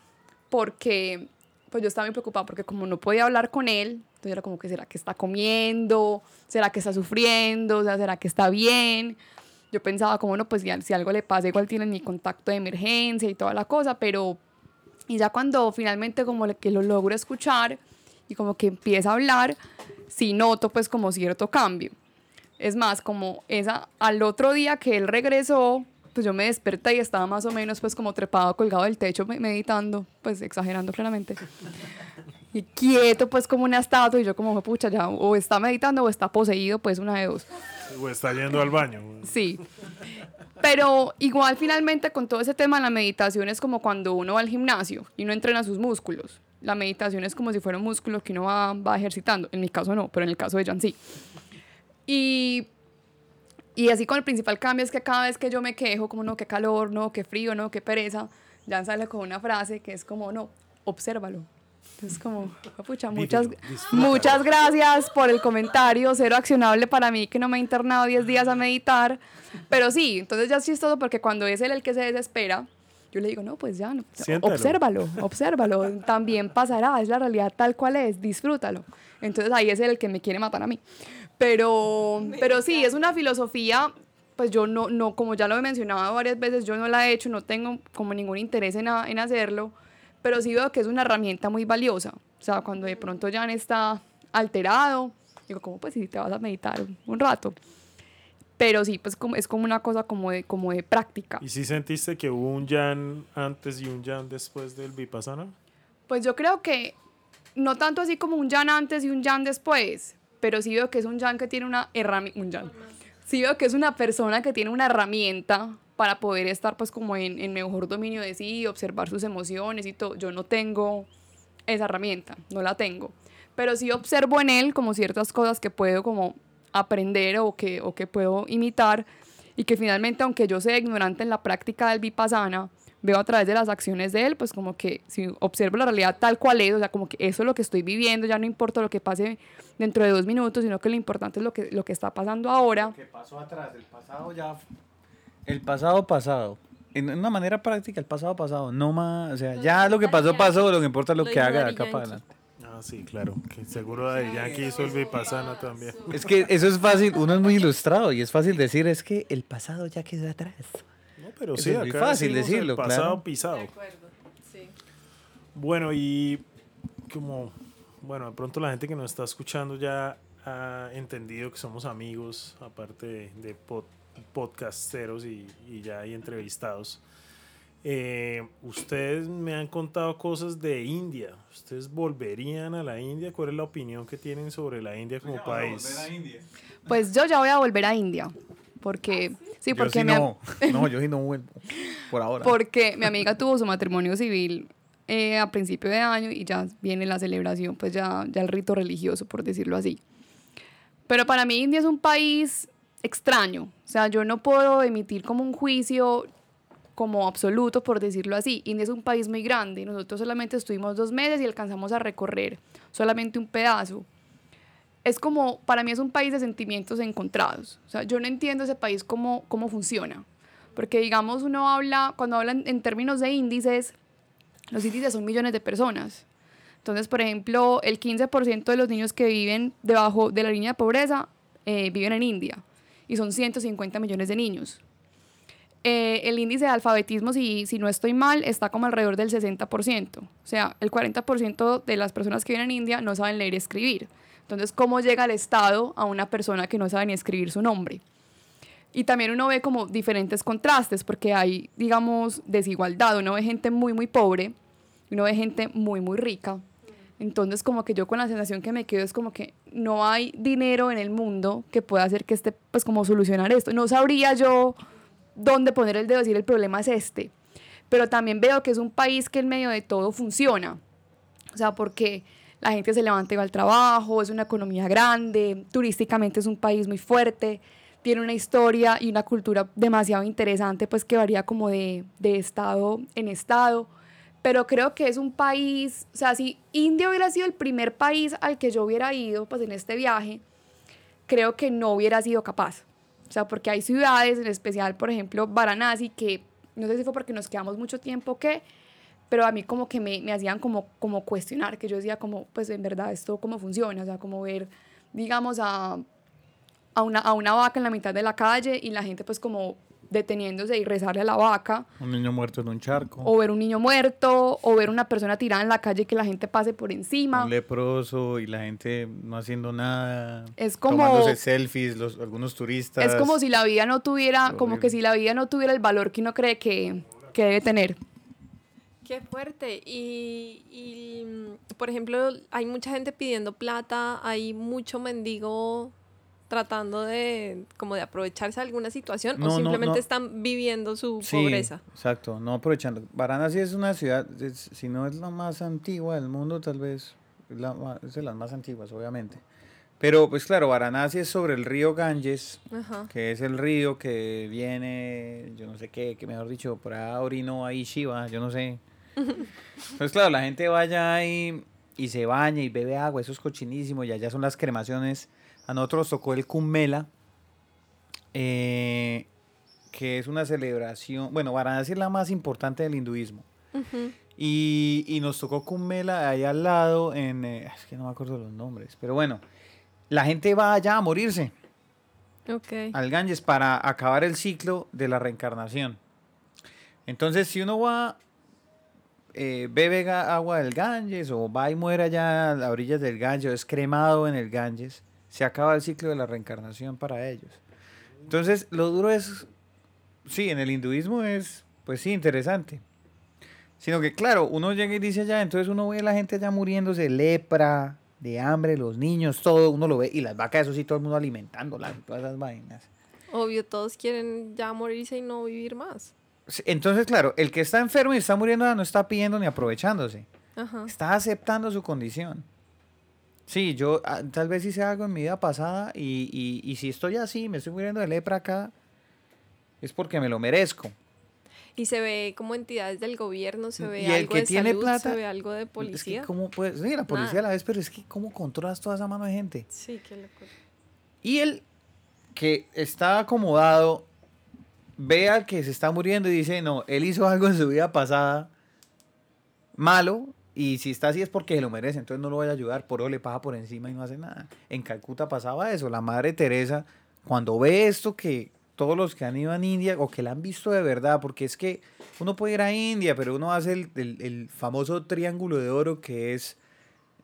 porque pues yo estaba muy preocupada, porque como no podía hablar con él, entonces era como que será que está comiendo, será que está sufriendo, o sea, será que está bien. Yo pensaba como, no, pues ya, si algo le pasa, igual tienen mi contacto de emergencia y toda la cosa, pero... Y ya cuando finalmente como que lo logro escuchar y como que empieza a hablar, sí noto pues como cierto cambio. Es más, como esa, al otro día que él regresó, pues yo me desperté y estaba más o menos pues como trepado, colgado del techo, me- meditando, pues exagerando claramente. Y quieto pues como una estatua y yo como, pucha, ya o está meditando o está poseído, pues una de dos. O está yendo al baño. Sí. Pero igual finalmente con todo ese tema la meditación es como cuando uno va al gimnasio y uno entrena sus músculos. La meditación es como si fuera un músculo que uno va, va ejercitando. En mi caso no, pero en el caso de Jan sí. Y, y así con el principal cambio es que cada vez que yo me quejo, como no, qué calor, no, qué frío, no, qué pereza, Jan sale con una frase que es como, no, obsérvalo. Entonces como, pucha, muchas, muchas gracias por el comentario, cero accionable para mí que no me he internado 10 días a meditar, pero sí, entonces ya es chistoso porque cuando es él el que se desespera, yo le digo, no, pues ya, no, Siéntalo. obsérvalo, obsérvalo, también pasará, es la realidad tal cual es, disfrútalo. Entonces ahí es el que me quiere matar a mí. Pero, <laughs> pero sí, es una filosofía, pues yo no, no, como ya lo he mencionado varias veces, yo no la he hecho, no tengo como ningún interés en, a- en hacerlo, pero sí veo que es una herramienta muy valiosa. O sea, cuando de pronto Jan está alterado, digo, como pues si te vas a meditar un, un rato. Pero sí, pues como, es como una cosa como de, como de práctica. ¿Y si sentiste que hubo un Jan antes y un Jan después del Vipassana? Pues yo creo que no tanto así como un Jan antes y un Jan después, pero sí veo que es un Jan que tiene una herramienta, un Jan. Sí veo que es una persona que tiene una herramienta para poder estar pues como en, en mejor dominio de sí, observar sus emociones y todo. Yo no tengo esa herramienta, no la tengo. Pero sí observo en él como ciertas cosas que puedo como aprender o que, o que puedo imitar y que finalmente, aunque yo sea ignorante en la práctica del vipassana, veo a través de las acciones de él, pues como que si observo la realidad tal cual es, o sea, como que eso es lo que estoy viviendo, ya no importa lo que pase dentro de dos minutos, sino que lo importante es lo que, lo que está pasando ahora. Lo que pasó atrás, el pasado ya... El pasado pasado. En una manera práctica, el pasado pasado. No más, o sea, Lo ya lo que pasó pasó, lo que importa es lo Lo que haga de acá para adelante. Ah, sí, claro. Que seguro de Yankee hizo el Vipassana también. Es que eso es fácil, uno es muy ilustrado y es fácil decir, es que el pasado ya quedó atrás. No, pero Eso sí, es muy acá fácil decirlo, el pasado claro. pisado. De acuerdo, sí. Bueno, y como, bueno, de pronto la gente que nos está escuchando ya ha entendido que somos amigos, aparte de, de pod- podcasteros y, y ya hay entrevistados. Eh, ustedes me han contado cosas de India. ¿Ustedes volverían a la India? ¿Cuál es la opinión que tienen sobre la India como país? Pues yo ya voy a volver a India, porque, sí, Yo porque sí mi am- no, <laughs> no, yo sí no vuelvo, por ahora. porque mi amiga tuvo su matrimonio civil eh, a principio de año y ya viene la celebración, pues ya, ya el rito religioso, por decirlo así. Pero para mí India es un país extraño, o sea, yo no puedo emitir como un juicio como absoluto, por decirlo así. India es un país muy grande, nosotros solamente estuvimos dos meses y alcanzamos a recorrer solamente un pedazo. Es como, para mí es un país de sentimientos encontrados. O sea, yo no entiendo ese país cómo, cómo funciona. Porque, digamos, uno habla, cuando hablan en términos de índices, los índices son millones de personas. Entonces, por ejemplo, el 15% de los niños que viven debajo de la línea de pobreza eh, viven en India. Y son 150 millones de niños. Eh, el índice de alfabetismo, si, si no estoy mal, está como alrededor del 60%. O sea, el 40% de las personas que viven en India no saben leer y escribir. Entonces, ¿cómo llega el Estado a una persona que no sabe ni escribir su nombre? Y también uno ve como diferentes contrastes, porque hay, digamos, desigualdad. Uno ve gente muy, muy pobre, uno ve gente muy, muy rica. Entonces, como que yo con la sensación que me quedo es como que no hay dinero en el mundo que pueda hacer que esté, pues, como solucionar esto. No sabría yo dónde poner el dedo y decir el problema es este. Pero también veo que es un país que en medio de todo funciona. O sea, porque la gente se levanta y va al trabajo, es una economía grande, turísticamente es un país muy fuerte, tiene una historia y una cultura demasiado interesante, pues que varía como de, de estado en estado. Pero creo que es un país, o sea, si India hubiera sido el primer país al que yo hubiera ido, pues en este viaje, creo que no hubiera sido capaz. O sea, porque hay ciudades, en especial, por ejemplo, Varanasi, que no sé si fue porque nos quedamos mucho tiempo o qué, pero a mí como que me, me hacían como, como cuestionar, que yo decía como, pues en verdad esto cómo funciona, o sea, como ver, digamos, a, a, una, a una vaca en la mitad de la calle y la gente pues como deteniéndose y rezarle a la vaca, Un niño muerto en un charco. o ver un niño muerto, o ver una persona tirada en la calle y que la gente pase por encima. Un leproso y la gente no haciendo nada. Es como- Tomándose selfies, los, algunos turistas. Es como si la vida no tuviera, como Horrible. que si la vida no tuviera el valor que uno cree que, que debe tener. Qué fuerte. Y, y, mm, por ejemplo, hay mucha gente pidiendo plata, hay mucho mendigo tratando de como de aprovecharse de alguna situación No, o simplemente no. están viviendo su Sí, pobreza. exacto, no aprovechando. Varanasi es una ciudad, es- si no es la más antigua del mundo, tal vez es, la ma- es de las más antiguas, obviamente. Pero pues claro, Varanasi es sobre el río Ganges, Ajá. que es el río que viene, yo no sé qué, que mejor dicho, por ahí orino ahí Shiva, yo no sé. <laughs> Pues claro, la gente vaya ahí y se baña y bebe agua, eso es cochinísimo, y allá son las cremaciones. A nosotros tocó el Kumbela, eh, que es una celebración, bueno, Varanasi es la más importante del hinduismo. Y, y nos tocó Kumbela ahí al lado, en, eh, es que no me acuerdo los nombres, pero bueno, la gente va allá a morirse al Ganges para acabar el ciclo de la reencarnación. Entonces, si uno va, eh, bebe agua del Ganges o va y muere allá a las orillas del Ganges o es cremado en el Ganges, se acaba el ciclo de la reencarnación para ellos. Entonces, lo duro es, sí, en el hinduismo es, pues sí, interesante. Sino que, claro, uno llega y dice allá, entonces uno ve a la gente allá muriéndose de lepra, de hambre, los niños, todo, uno lo ve, y las vacas, eso sí, todo el mundo alimentándolas, y todas esas vainas. Obvio, todos quieren ya morirse y no vivir más. Entonces, claro, el que está enfermo y está muriendo no está pidiendo ni aprovechándose, Ajá. está aceptando su condición. Sí, yo ah, tal vez hice algo en mi vida pasada y, y, y si estoy así, me estoy muriendo de lepra acá, es porque me lo merezco. Y se ve como entidades del gobierno, se ve Y el algo que de tiene salud, plata, se ve algo de Es que policía. cómo puedes, sí, la policía Nada. a la vez, pero es que cómo controlas toda esa mano de gente. Sí, qué locura. Y él, que está acomodado, ve al que se está muriendo y dice, no, él hizo algo en su vida pasada malo y si está así es porque se lo merece, entonces no lo voy a ayudar, por eso le paga por encima y no hace nada. En Calcuta pasaba eso, la madre Teresa, cuando ve esto que todos los que han ido a India o que la han visto de verdad, porque es que uno puede ir a India, pero uno hace el, el- el famoso triángulo de oro que es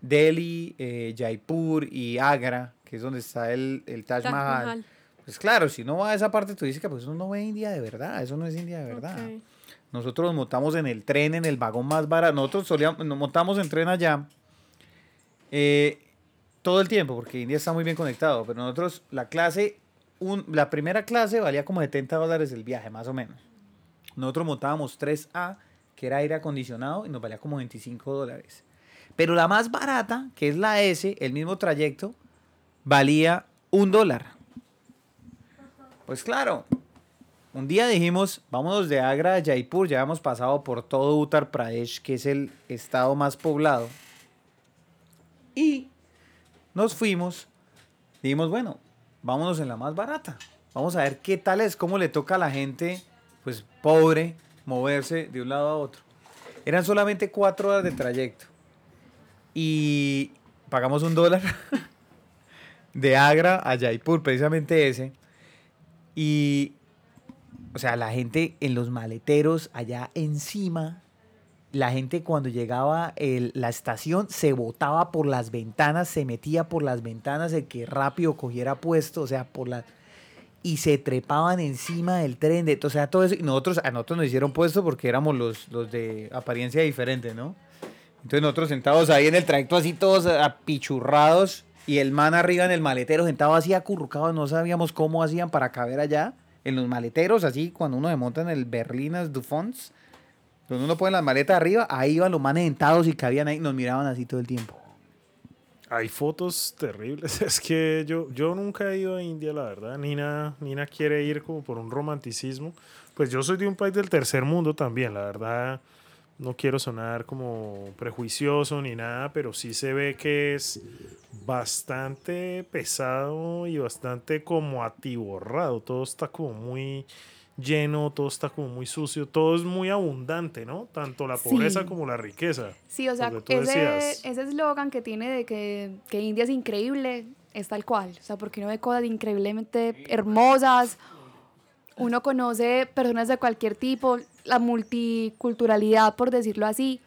Delhi, eh, Jaipur y Agra, que es donde está el, el Taj, Taj Mahal. Mahal. Pues claro, si uno va a esa parte turística, pues uno no ve India de verdad, eso no es India de verdad. Nosotros nos montamos en el tren, en el vagón más barato. Nosotros solíamos, nos montamos en tren allá eh, todo el tiempo, porque India está muy bien conectado. Pero nosotros, la clase, un- la primera clase valía como 70 dólares el viaje, más o menos. Nosotros montábamos 3A, que era aire acondicionado, y nos valía como 25 dólares. Pero la más barata, que es la S, el mismo trayecto, valía un dólar. Pues claro, un día dijimos, vámonos de Agra a Jaipur, ya hemos pasado por todo Uttar Pradesh, que es el estado más poblado. Y nos fuimos, dijimos, bueno, vámonos en la más barata. Vamos a ver qué tal es, cómo le toca a la gente, pues pobre, moverse de un lado a otro. Eran solamente cuatro horas de trayecto. Y pagamos un dólar <laughs> de Agra a Jaipur, precisamente ese. Y o sea, la gente en los maleteros allá encima, la gente cuando llegaba el- la estación se botaba por las ventanas, se metía por las ventanas, el que rápido cogiera puesto, o sea, por la y se trepaban encima del tren, de, o sea, todo eso. Y nosotros, a nosotros nos hicieron puesto porque éramos los, los de apariencia diferente, ¿no? Entonces nosotros sentados ahí en el trayecto así todos apichurrados y el man arriba en el maletero sentado así acurrucado, no sabíamos cómo hacían para caber allá en los maleteros, así cuando uno se monta en el Berlinas du Fonds, donde uno pone las maletas arriba, ahí iban los manes sentados y cabían ahí, nos miraban así todo el tiempo. Hay fotos terribles. <laughs> Es que yo, yo nunca he ido a India, la verdad. Nina, Nina quiere ir como por un romanticismo. Pues yo soy de un país del tercer mundo también, la verdad. No quiero sonar como prejuicioso ni nada, pero sí se ve que es bastante pesado y bastante como atiborrado. Todo está como muy lleno, todo está como muy sucio, todo es muy abundante, ¿no? Tanto la Sí. pobreza como la riqueza. Sí, o sea, ese eslogan que tiene de que, que India es increíble es tal cual. O sea, porque uno ve cosas increíblemente hermosas, uno conoce personas de cualquier tipo, la multiculturalidad, por decirlo así.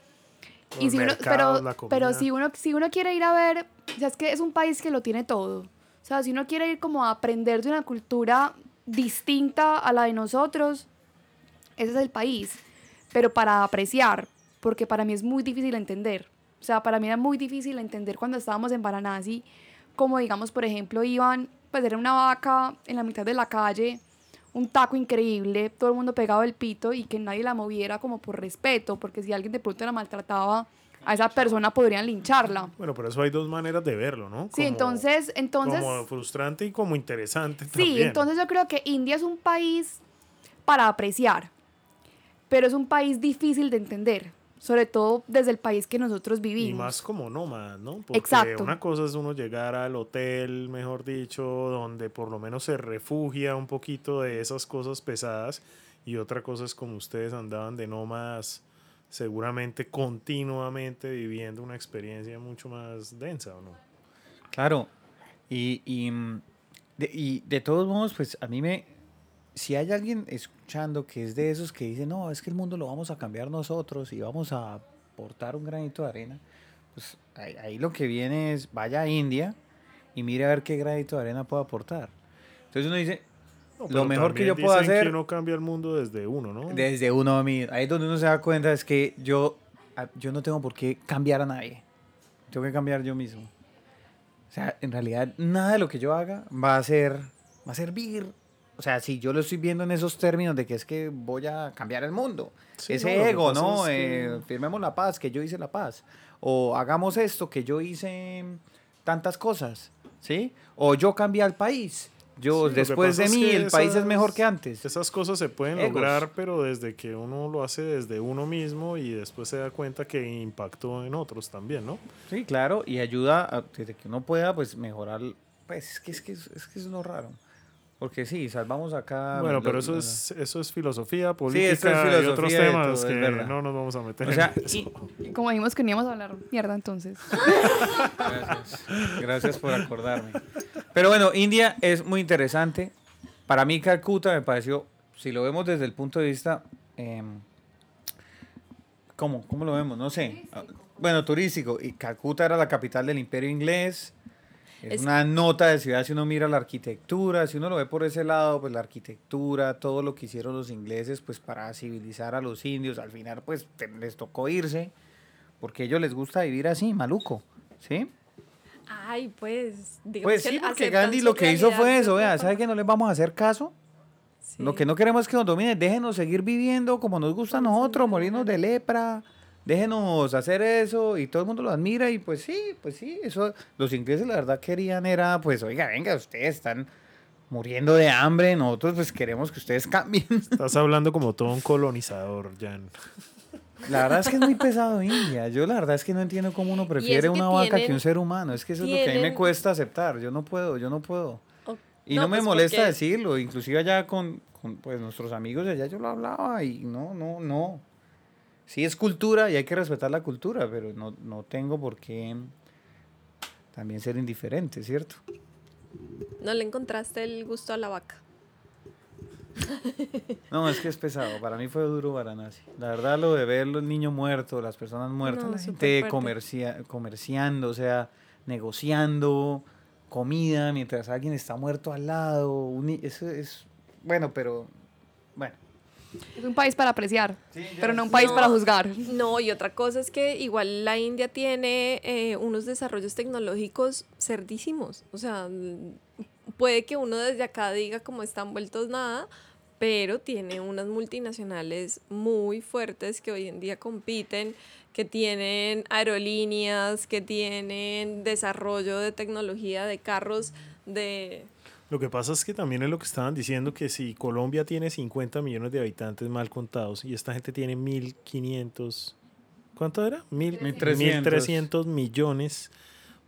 Los si uno, pero, pero si uno, si uno quiere ir a ver, o sea, es que es un país que lo tiene todo. O sea, si uno quiere ir como a aprender de una cultura distinta a la de nosotros, ese es el país. Pero para apreciar, porque para mí es muy difícil entender. O sea, para mí era muy difícil entender cuando estábamos en Varanasi, como digamos, por ejemplo, iban, pues era una vaca en la mitad de la calle, un taco increíble, todo el mundo pegado del pito y que nadie la moviera como por respeto, porque si alguien de pronto la maltrataba, a esa persona podrían lincharla. Bueno, por eso hay dos maneras de verlo, ¿no? Sí, entonces, entonces, como frustrante y como interesante sí, también. entonces yo creo que India es un país para apreciar, pero es un país difícil de entender, sobre todo desde el país que nosotros vivimos. y más como nómada, ¿no? Porque Exacto. una cosa es uno llegar al hotel, mejor dicho, donde por lo menos se refugia un poquito de esas cosas pesadas y otra cosa es como ustedes andaban de nómadas seguramente continuamente viviendo una experiencia mucho más densa, ¿o no? Claro, y, y, de, y de todos modos, pues a mí me, si hay alguien escuchando que es de esos que dice, no, es que el mundo lo vamos a cambiar nosotros y vamos a aportar un granito de arena, pues ahí, ahí lo que viene es, vaya a India y mire a ver qué granito de arena puede aportar. Entonces uno dice, No, Lo mejor que yo puedo hacer- que uno cambia el mundo desde uno, ¿no? desde uno mismo, ahí es donde uno se da cuenta es que yo, yo no tengo por qué cambiar a nadie, tengo que cambiar yo mismo. O sea, en realidad nada de lo que yo haga va a ser, va a servir. O sea, si yo lo estoy viendo en esos términos de que es que voy a cambiar el mundo. Sí, Ese no, ego, ¿no? es que- Eh, firmemos la paz, que yo hice la paz. O hagamos esto, que yo hice tantas cosas, ¿sí? O yo cambié al país. yo, Sí, después de es mí, que el país es esas- mejor que antes. Esas cosas se pueden Egos. lograr, pero desde que uno lo hace desde uno mismo y después se da cuenta que impactó en otros también, ¿no? Sí, claro, y ayuda a, desde que uno pueda, pues, mejorar. Pues es que es, que es, es que es lo raro. Porque sí, salvamos acá. bueno, lo- pero eso lo- es, eso es filosofía, es política y otros temas todo, que no nos vamos a meter O sea, en eso. y- Como dijimos que no íbamos a hablar mierda entonces. <laughs> Gracias. Gracias por acordarme. Pero bueno, India es muy interesante. Para mí, Calcuta me pareció, si lo vemos desde el punto de vista. em, ¿Cómo? ¿Cómo lo vemos? No sé. Bueno, turístico. Y Calcuta era la capital del imperio inglés. Es, Es- una nota de ciudad si uno mira la arquitectura. Si uno lo ve por ese lado, pues la arquitectura, todo lo que hicieron los ingleses pues para civilizar a los indios. Al final, pues les tocó irse. Porque a ellos les gusta vivir así, maluco. ¿Sí? Ay, pues. digamos Pues que sí, porque aceptan Gandhi lo que hizo fue eso, vea, ¿sabe que no les vamos a hacer caso? Sí. Lo que no queremos es que nos dominen, déjenos seguir viviendo como nos gusta a nosotros, morirnos de lepra, déjenos hacer eso y todo el mundo lo admira y pues sí, pues sí, eso los ingleses la verdad querían era pues oiga, venga, ustedes están muriendo de hambre, nosotros pues queremos que ustedes cambien. <laughs> Estás hablando como todo un colonizador, Jan. La verdad es que es muy pesado India, yo la verdad es que no entiendo cómo uno prefiere una vaca que un ser humano, es que eso es lo que a mí me cuesta aceptar, yo no puedo, yo no puedo. Y no, me pues molesta porque- decirlo, inclusive allá con, con, pues, nuestros amigos de allá yo lo hablaba y no, no, no. Sí es cultura y hay que respetar la cultura, pero no, no tengo por qué también ser indiferente, ¿cierto? No le encontraste el gusto a la vaca. <laughs> No, es que es pesado, para mí fue duro Varanasi. La verdad lo de ver los niños muertos, las personas muertas, No, la gente comercia, comerciando, o sea, negociando comida mientras alguien está muerto al lado, un eso es, bueno, pero, bueno. Es un país para apreciar, Sí, pero no un país No. para juzgar. No, y otra cosa es que igual la India tiene eh, unos desarrollos tecnológicos cerdísimos. O sea, puede que uno desde acá diga como están vueltos nada, pero tiene unas multinacionales muy fuertes que hoy en día compiten, que tienen aerolíneas, que tienen desarrollo de tecnología de carros, de... Lo que pasa es que también es lo que estaban diciendo, que si Colombia tiene 50 millones de habitantes mal contados y esta gente tiene 1.500, ¿cuánto era? Mil- 1.300. 1.300 millones.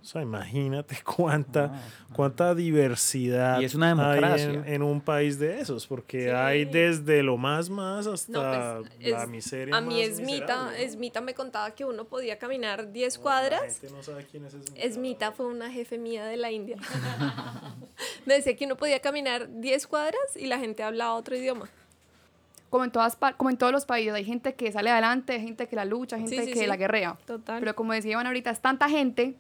O sea, imagínate <laughs> cuánta, No, cuánta diversidad Y es una hay democracia. en, en un país de esos, porque Sí. hay desde lo más más No, hasta pues, la es- miseria. a mí Esmita, ¿no? Esmita me contaba que uno podía caminar 10 La cuadras gente no sabe quién es Esmita. Esmita fue una jefe mía de la India. <laughs> Me decía que uno podía caminar 10 cuadras y la gente hablaba otro idioma. Como en, todas, como en todos los países, hay gente que sale adelante, hay gente que la lucha, hay gente Sí, sí, que sí. la guerrea. Total. Pero como decía Iván ahorita, es tanta gente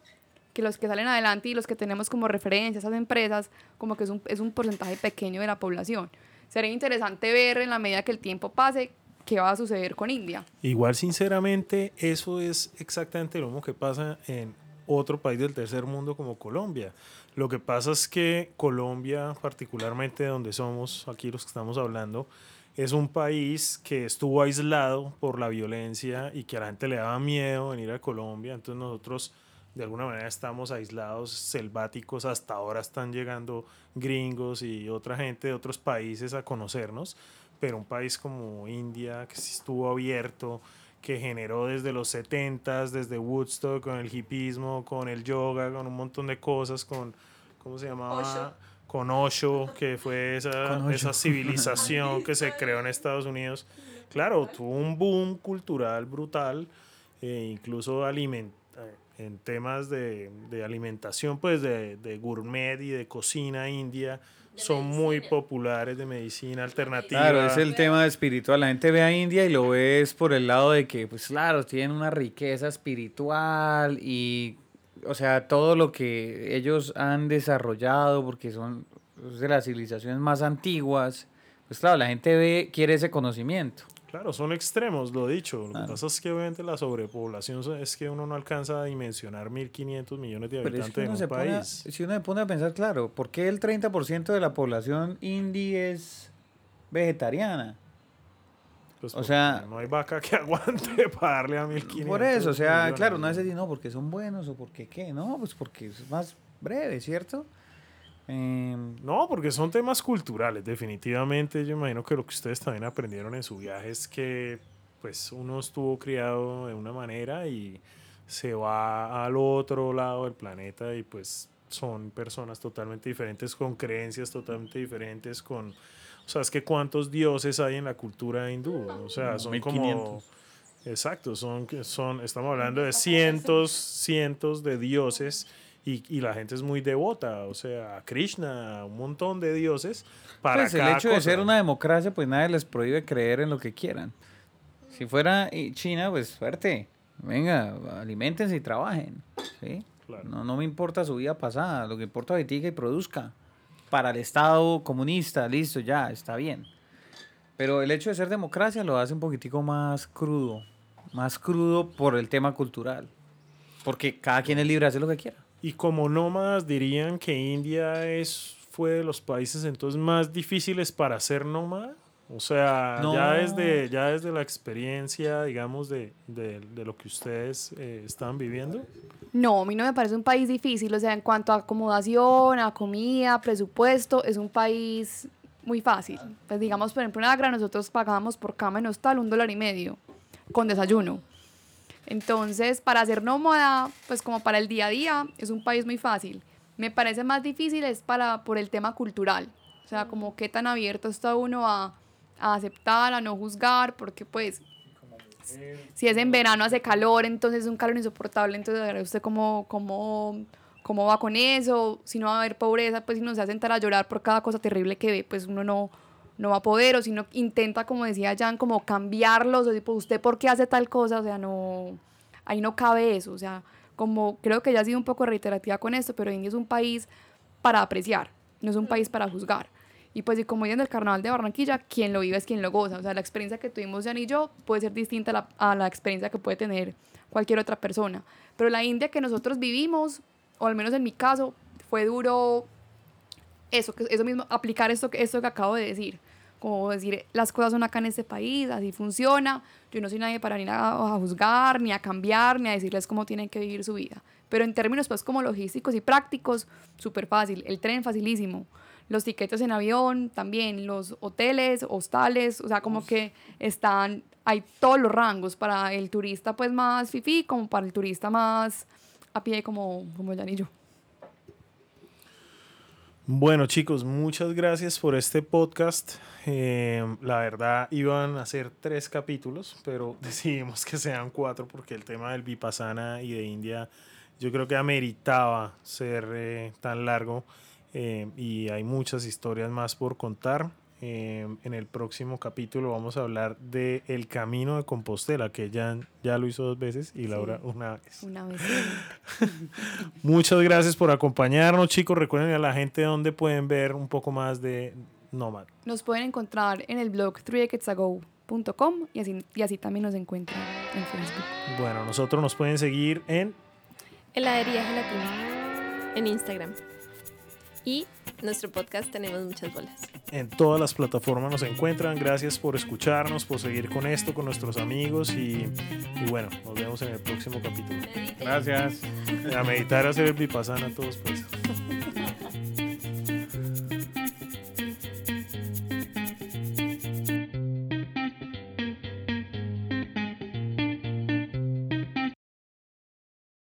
que los que salen adelante y los que tenemos como referencia, esas empresas, como que es un, es un porcentaje pequeño de la población. Sería interesante ver en la medida que el tiempo pase qué va a suceder con India. Igual, sinceramente, eso es exactamente lo mismo que pasa en otro país del tercer mundo como Colombia. Lo que pasa es que Colombia, particularmente donde somos, aquí los que estamos hablando, es un país que estuvo aislado por la violencia y que a la gente le daba miedo venir a Colombia. Entonces nosotros de alguna manera estamos aislados, selváticos. Hasta ahora están llegando gringos y otra gente de otros países a conocernos. Pero un país como India, que sí estuvo abierto, que generó desde los 70s, desde Woodstock, con el hipismo, con el yoga, con un montón de cosas, con, ¿cómo se llamaba? Osho. Con Osho, que fue esa, esa civilización que se creó en Estados Unidos. Claro, tuvo un boom cultural brutal, e incluso aliment eh, en temas de, de alimentación, pues de, de gourmet y de cocina india, son muy populares de medicina alternativa. Claro, es el tema espiritual. La gente ve a India y lo ve es por el lado de que, pues claro, tienen una riqueza espiritual y, o sea, todo lo que ellos han desarrollado, porque son es de las civilizaciones más antiguas, pues claro, la gente ve, quiere ese conocimiento. Claro, son extremos, lo dicho. Lo Claro. que pasa es que obviamente la sobrepoblación so- es que uno no alcanza a dimensionar 1.500 millones de Pero es habitantes que en un pone, país. si uno se pone a pensar, claro, ¿por qué el 30% de la población indie es vegetariana? Pues o sea- no hay vaca que <laughs> aguante para darle a 1.500 Por eso, o sea, millones, claro, no ¿no? es decir, no, porque son buenos o porque qué, no, pues porque es más breve, ¿cierto? Em, No, porque son temas culturales, definitivamente. Yo imagino que lo que ustedes también aprendieron en su viaje es que pues uno estuvo criado de una manera y se va al otro lado del planeta y pues son personas totalmente diferentes, con creencias totalmente diferentes, con... O sea, es que cuántos dioses hay en la cultura hindú. O sea, son como... 1500. Exacto, son, son, estamos hablando de cientos, cientos de dioses y, y la gente es muy devota, o sea, a Krishna, un montón de dioses. Para pues el cada hecho de cosa. ser una democracia, pues nadie les prohíbe creer en lo que quieran. Si fuera China, pues suerte. Venga, alimentense y trabajen. ¿sí? Claro. No, no me importa su vida pasada, lo que importa es que y produzca. Para el Estado comunista, listo, ya, está bien. Pero el hecho de ser democracia lo hace un poquitico más crudo. Más crudo por el tema cultural. Porque cada quien es libre de hacer lo que quiera. Y como nómadas dirían que India es, fue de los países entonces más difíciles para ser nómada. O sea, No. ya, desde, ya desde la experiencia, digamos, de, de, de lo que ustedes eh, están viviendo. No, a mí no me parece un país difícil, o sea, en cuanto a acomodación, a comida, presupuesto, es un país muy fácil. Pues digamos, por ejemplo, en Agra nosotros pagábamos por cama en hostal un dólar y medio, con desayuno. Entonces, para ser nómada, pues como para el día a día, es un país muy fácil. Me parece más difícil es para, por el tema cultural. O sea, como qué tan abierto está uno a, a aceptar, a no juzgar, porque pues si es en verano hace calor, entonces es un calor insoportable, entonces a ver usted cómo, cómo, cómo va con eso, si no va a haber pobreza, pues si no se va a sentar a llorar por cada cosa terrible que ve, pues uno no, no va a poder, o si no intenta, como decía Jan, como cambiarlos, o tipo, usted por qué hace tal cosa, o sea, no, ahí no cabe eso, o sea, como creo que ya ha sido un poco reiterativa con esto, pero India es un país para apreciar, no es un país para juzgar. Y pues y como dicen del carnaval de Barranquilla, quien lo vive es quien lo goza. O sea, la experiencia que tuvimos Jan y yo puede ser distinta a la, a la experiencia que puede tener cualquier otra persona. Pero la India que nosotros vivimos, o al menos en mi caso, fue duro eso, que- eso mismo, aplicar esto, que- esto que acabo de decir. Como decir, las cosas son acá en este país, así funciona. Yo no soy nadie para ni a, a juzgar, ni a cambiar, ni a decirles cómo tienen que vivir su vida. Pero en términos pues como logísticos y prácticos, súper fácil. El tren facilísimo. Los tiquetes en avión también. Los hoteles, hostales, o sea, como que están, hay todos los rangos para el turista pues más fifí, como para el turista más a pie como, como Jan y yo. Bueno, chicos, muchas gracias por este podcast. Eh, la verdad, iban a ser tres capítulos, pero <laughs> decidimos que sean cuatro porque el tema del Vipassana y de India yo creo que ameritaba ser eh, tan largo eh, y hay muchas historias más por contar. Eh, en el próximo capítulo vamos a hablar de el camino de Compostela, que ya, ya lo hizo dos veces y Laura una vez. Una vez. <laughs> Muchas gracias por acompañarnos, chicos. Recuerden a la gente dónde pueden ver un poco más de Nomad. Nos pueden encontrar en el blog threedecadsago.com y así, y así también nos encuentran en Facebook. Bueno, nosotros nos pueden seguir en Heladería Gelatina en Instagram. Y nuestro podcast tenemos muchas bolas. en todas las plataformas nos encuentran. Gracias por escucharnos, por seguir con esto, con nuestros amigos y, y bueno, nos vemos en el próximo capítulo. Gracias. A meditar, a hacer el vipassana todos pues.